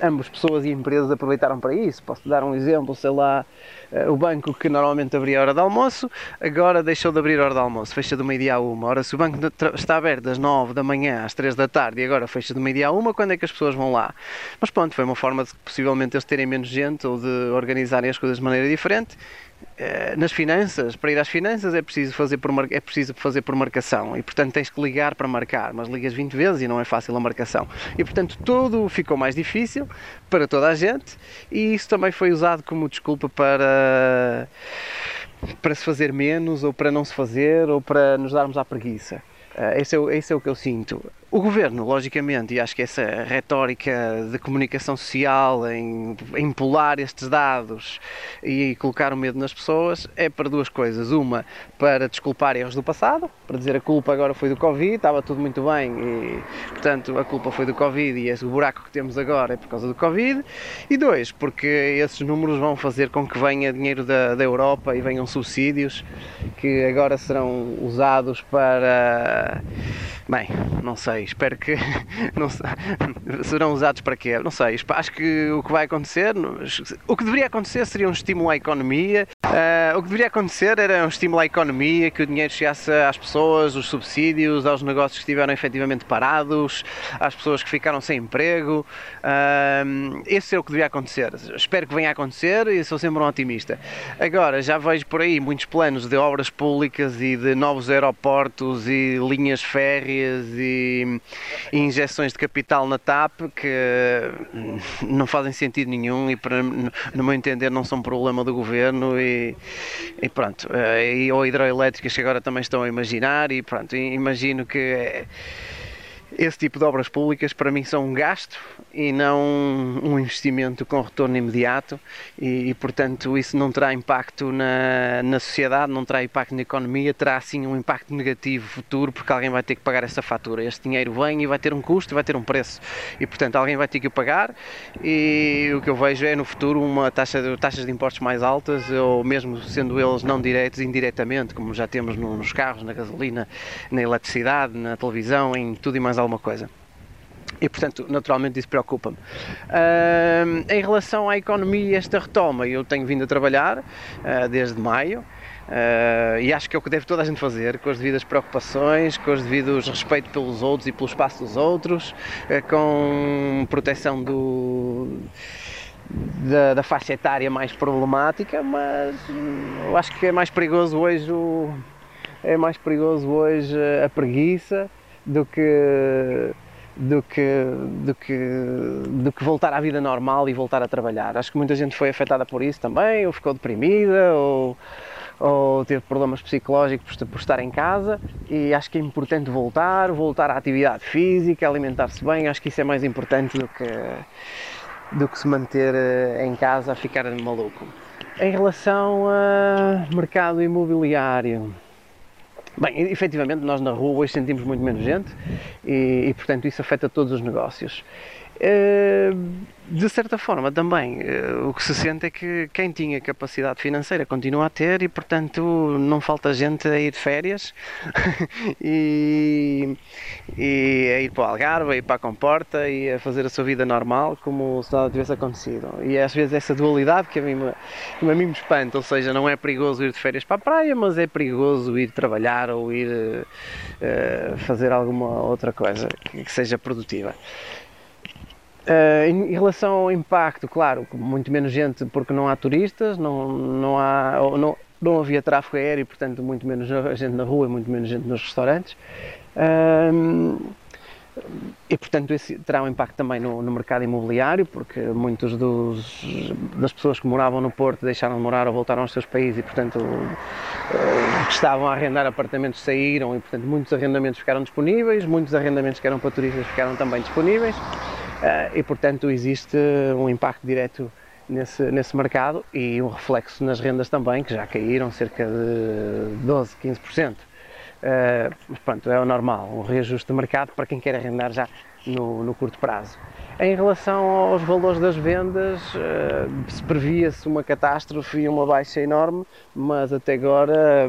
ambas pessoas e empresas aproveitaram para isso. Posso dar um exemplo, sei lá, eh, o banco que normalmente abria a hora de almoço, agora deixou de abrir a hora de almoço, fecha do meio-dia a uma. Ora, se o banco está aberto das nove da manhã às três da tarde e agora fecha do meio-dia a uma, quando é que as pessoas vão lá? Mas pronto, foi uma forma de possivelmente eles terem menos gente ou de organizarem as coisas de maneira diferente nas finanças, para ir às finanças é preciso fazer por, é preciso fazer por marcação e portanto tens que ligar para marcar, mas ligas 20 vezes e não é fácil a marcação. E portanto tudo ficou mais difícil para toda a gente e isso também foi usado como desculpa para para se fazer menos ou para não se fazer ou para nos darmos à preguiça. Uh, esse, é, esse é o que eu sinto. O governo, logicamente, e acho que essa retórica de comunicação social em, em pular estes dados e colocar o medo nas pessoas é para duas coisas. Uma, para desculpar erros do passado, para dizer a culpa agora foi do Covid, estava tudo muito bem e, portanto, a culpa foi do Covid e esse buraco que temos agora é por causa do Covid. E dois, porque esses números vão fazer com que venha dinheiro da, da Europa e venham subsídios que agora serão usados para. Bem, não sei, espero que. Não sei, serão usados para quê? Não sei, acho que o que vai acontecer. O que deveria acontecer seria um estímulo à economia. Ah, o que deveria acontecer era um estímulo à economia, que o dinheiro chegasse às pessoas, os subsídios, aos negócios que estiveram efetivamente parados, às pessoas que ficaram sem emprego. Ah, esse é o que deveria acontecer. Espero que venha a acontecer e sou sempre um otimista. Agora, já vejo por aí muitos planos de obras públicas e de novos aeroportos e linhas férreas e injeções de capital na TAP que hum, não fazem sentido nenhum e, para, no meu entender, não são problema do governo. E, e pronto, eh, e, ou hidroelétricas que agora também estão a imaginar. E pronto, imagino que. eh, esse tipo de obras públicas para mim são um gasto e não um investimento com retorno imediato e, e, portanto isso não terá impacto na, na sociedade, não terá impacto na economia, terá sim um impacto negativo futuro porque alguém vai ter que pagar essa fatura. Este dinheiro vem e vai ter um custo, vai ter um preço e portanto alguém vai ter que o pagar e o que eu vejo é no futuro uma taxa de, taxas de impostos mais altas ou mesmo sendo eles não diretos, indiretamente, como já temos no- nos carros, na gasolina, na eletricidade, na televisão, em tudo e mais alguma coisa. E, portanto, naturalmente isso preocupa-me. Ahm, em relação à economia, esta retoma, eu tenho vindo a trabalhar ah, desde maio. ah, e acho que é o que deve toda a gente fazer, com as devidas preocupações, com os devidos respeito pelos outros e pelo espaço dos outros, ah, com proteção do, da, da faixa etária mais problemática, mas eu acho que é mais perigoso hoje o, é mais perigoso hoje a preguiça do que do que, do, que, do que voltar à vida normal e voltar a trabalhar. Acho que muita gente foi afetada por isso também, ou ficou deprimida, ou, ou teve problemas psicológicos por, por estar em casa e acho que é importante voltar, voltar à atividade física, alimentar-se bem, acho que isso é mais importante do que, do que se manter eh, em casa a ficar maluco. Em relação a mercado imobiliário, Bem, efetivamente nós na rua hoje sentimos muito menos gente e, e, portanto isso afeta todos os negócios. Eh, De certa forma também eh, o que se sente é que quem tinha capacidade financeira continua a ter e portanto não falta gente a ir de férias e, e a ir para o Algarve, a ir para a Comporta e a fazer a sua vida normal como se nada tivesse acontecido. E às vezes essa dualidade que a mim, que a mim me espanta, ou seja, não é perigoso ir de férias para a praia, mas é perigoso ir trabalhar ou ir eh, fazer alguma outra coisa que seja produtiva. Eh, em em relação ao impacto, claro, muito menos gente porque não há turistas, não, não, há, não, não havia tráfego aéreo, portanto, muito menos gente na rua, muito menos gente nos restaurantes. Ahm, e portanto esse terá um impacto também no, no mercado imobiliário, porque muitos dos, das pessoas que moravam no Porto deixaram de morar ou voltaram aos seus países e portanto eh, que estavam a arrendar apartamentos saíram e portanto muitos arrendamentos ficaram disponíveis, muitos arrendamentos que eram para turistas ficaram também disponíveis e portanto existe um impacto direto nesse, nesse mercado e um reflexo nas rendas também, que já caíram cerca de 12, 15%. Uh, mas é o normal, um reajuste de mercado para quem quer arrendar já no, no curto prazo. Em relação aos valores das vendas, uh, se previa-se uma catástrofe e uma baixa enorme, mas até agora,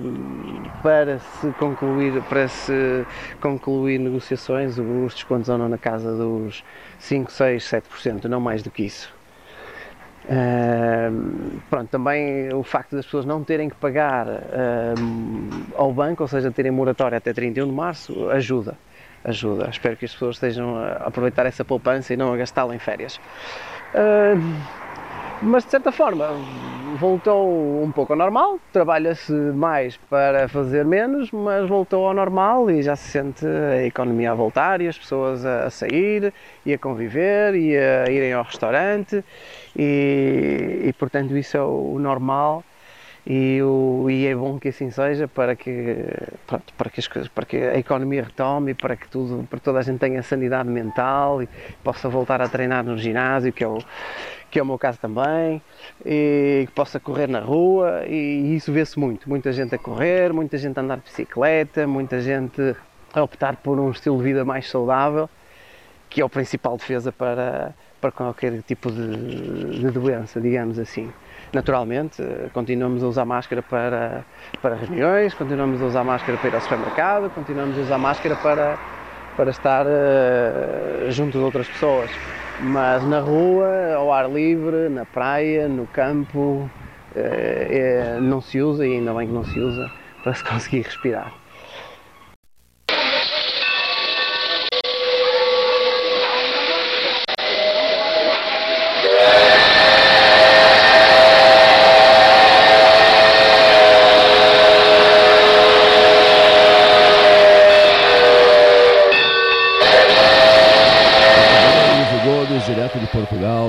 para se concluir, para se concluir negociações, os descontos andam na casa dos 5, 6, 7%, não mais do que isso. Ahm, pronto, também o facto das pessoas não terem que pagar ahm, ao banco, ou seja, terem moratória até 31 de março, ajuda. Ajuda. Espero que as pessoas estejam a aproveitar essa poupança e não a gastá-la em férias. Ahm, mas de certa forma voltou um pouco ao normal, trabalha-se mais para fazer menos, mas voltou ao normal e já se sente a economia a voltar e as pessoas a, a sair e a conviver e a irem ao restaurante e, e, portanto isso é o normal e, o, e é bom que assim seja para que, pronto, para, que as coisas, para que a economia retome para que, tudo, para que toda a gente tenha sanidade mental e possa voltar a treinar no ginásio, que é o, que é o meu caso também, e que possa correr na rua e isso vê-se muito. Muita gente a correr, muita gente a andar de bicicleta, muita gente a optar por um estilo de vida mais saudável, que é o principal defesa para, para qualquer tipo de, de doença, digamos assim. Naturalmente, continuamos a usar máscara para, para reuniões, continuamos a usar máscara para ir ao supermercado, continuamos a usar máscara para, para estar uh, junto de outras pessoas. Mas na rua, ao ar livre, na praia, no campo, uh, é, não se usa e ainda bem que não se usa para se conseguir respirar.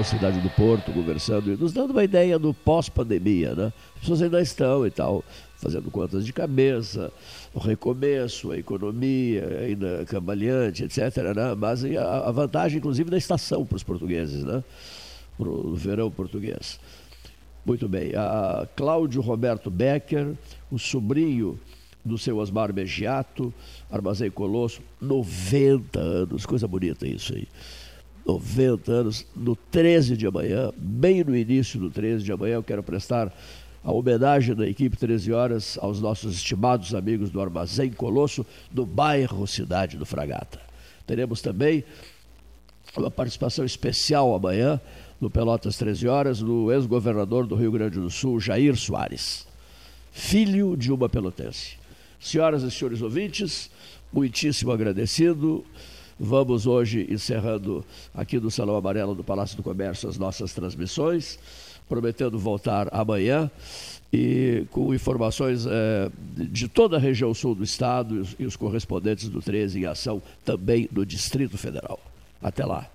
Cidade do Porto, conversando e nos dando uma ideia do pós-pandemia, né? As pessoas ainda estão e tal, fazendo contas de cabeça, o recomeço, a economia ainda cambaleante, etc. Né? Mas a, vantagem, inclusive, da estação para os portugueses, né? Para o verão português. Muito bem. A Cláudio Roberto Becker, o sobrinho do seu Osmar Begiato, Armazém Colosso, 90 anos, coisa bonita isso aí. 90 anos, no 13 de amanhã, bem no início do 13 de amanhã, eu quero prestar a homenagem da equipe 13 horas aos nossos estimados amigos do Armazém Colosso, do bairro Cidade do Fragata. Teremos também uma participação especial amanhã, no Pelotas 13 horas, do ex-governador do Rio Grande do Sul, Jair Soares, filho de uma pelotense. Senhoras e senhores ouvintes, muitíssimo agradecido. Vamos hoje encerrando aqui do Salão Amarelo do Palácio do Comércio as nossas transmissões, prometendo voltar amanhã e com informações é, de toda a região sul do estado e os, e os correspondentes do 13 em ação também no Distrito Federal. Até lá.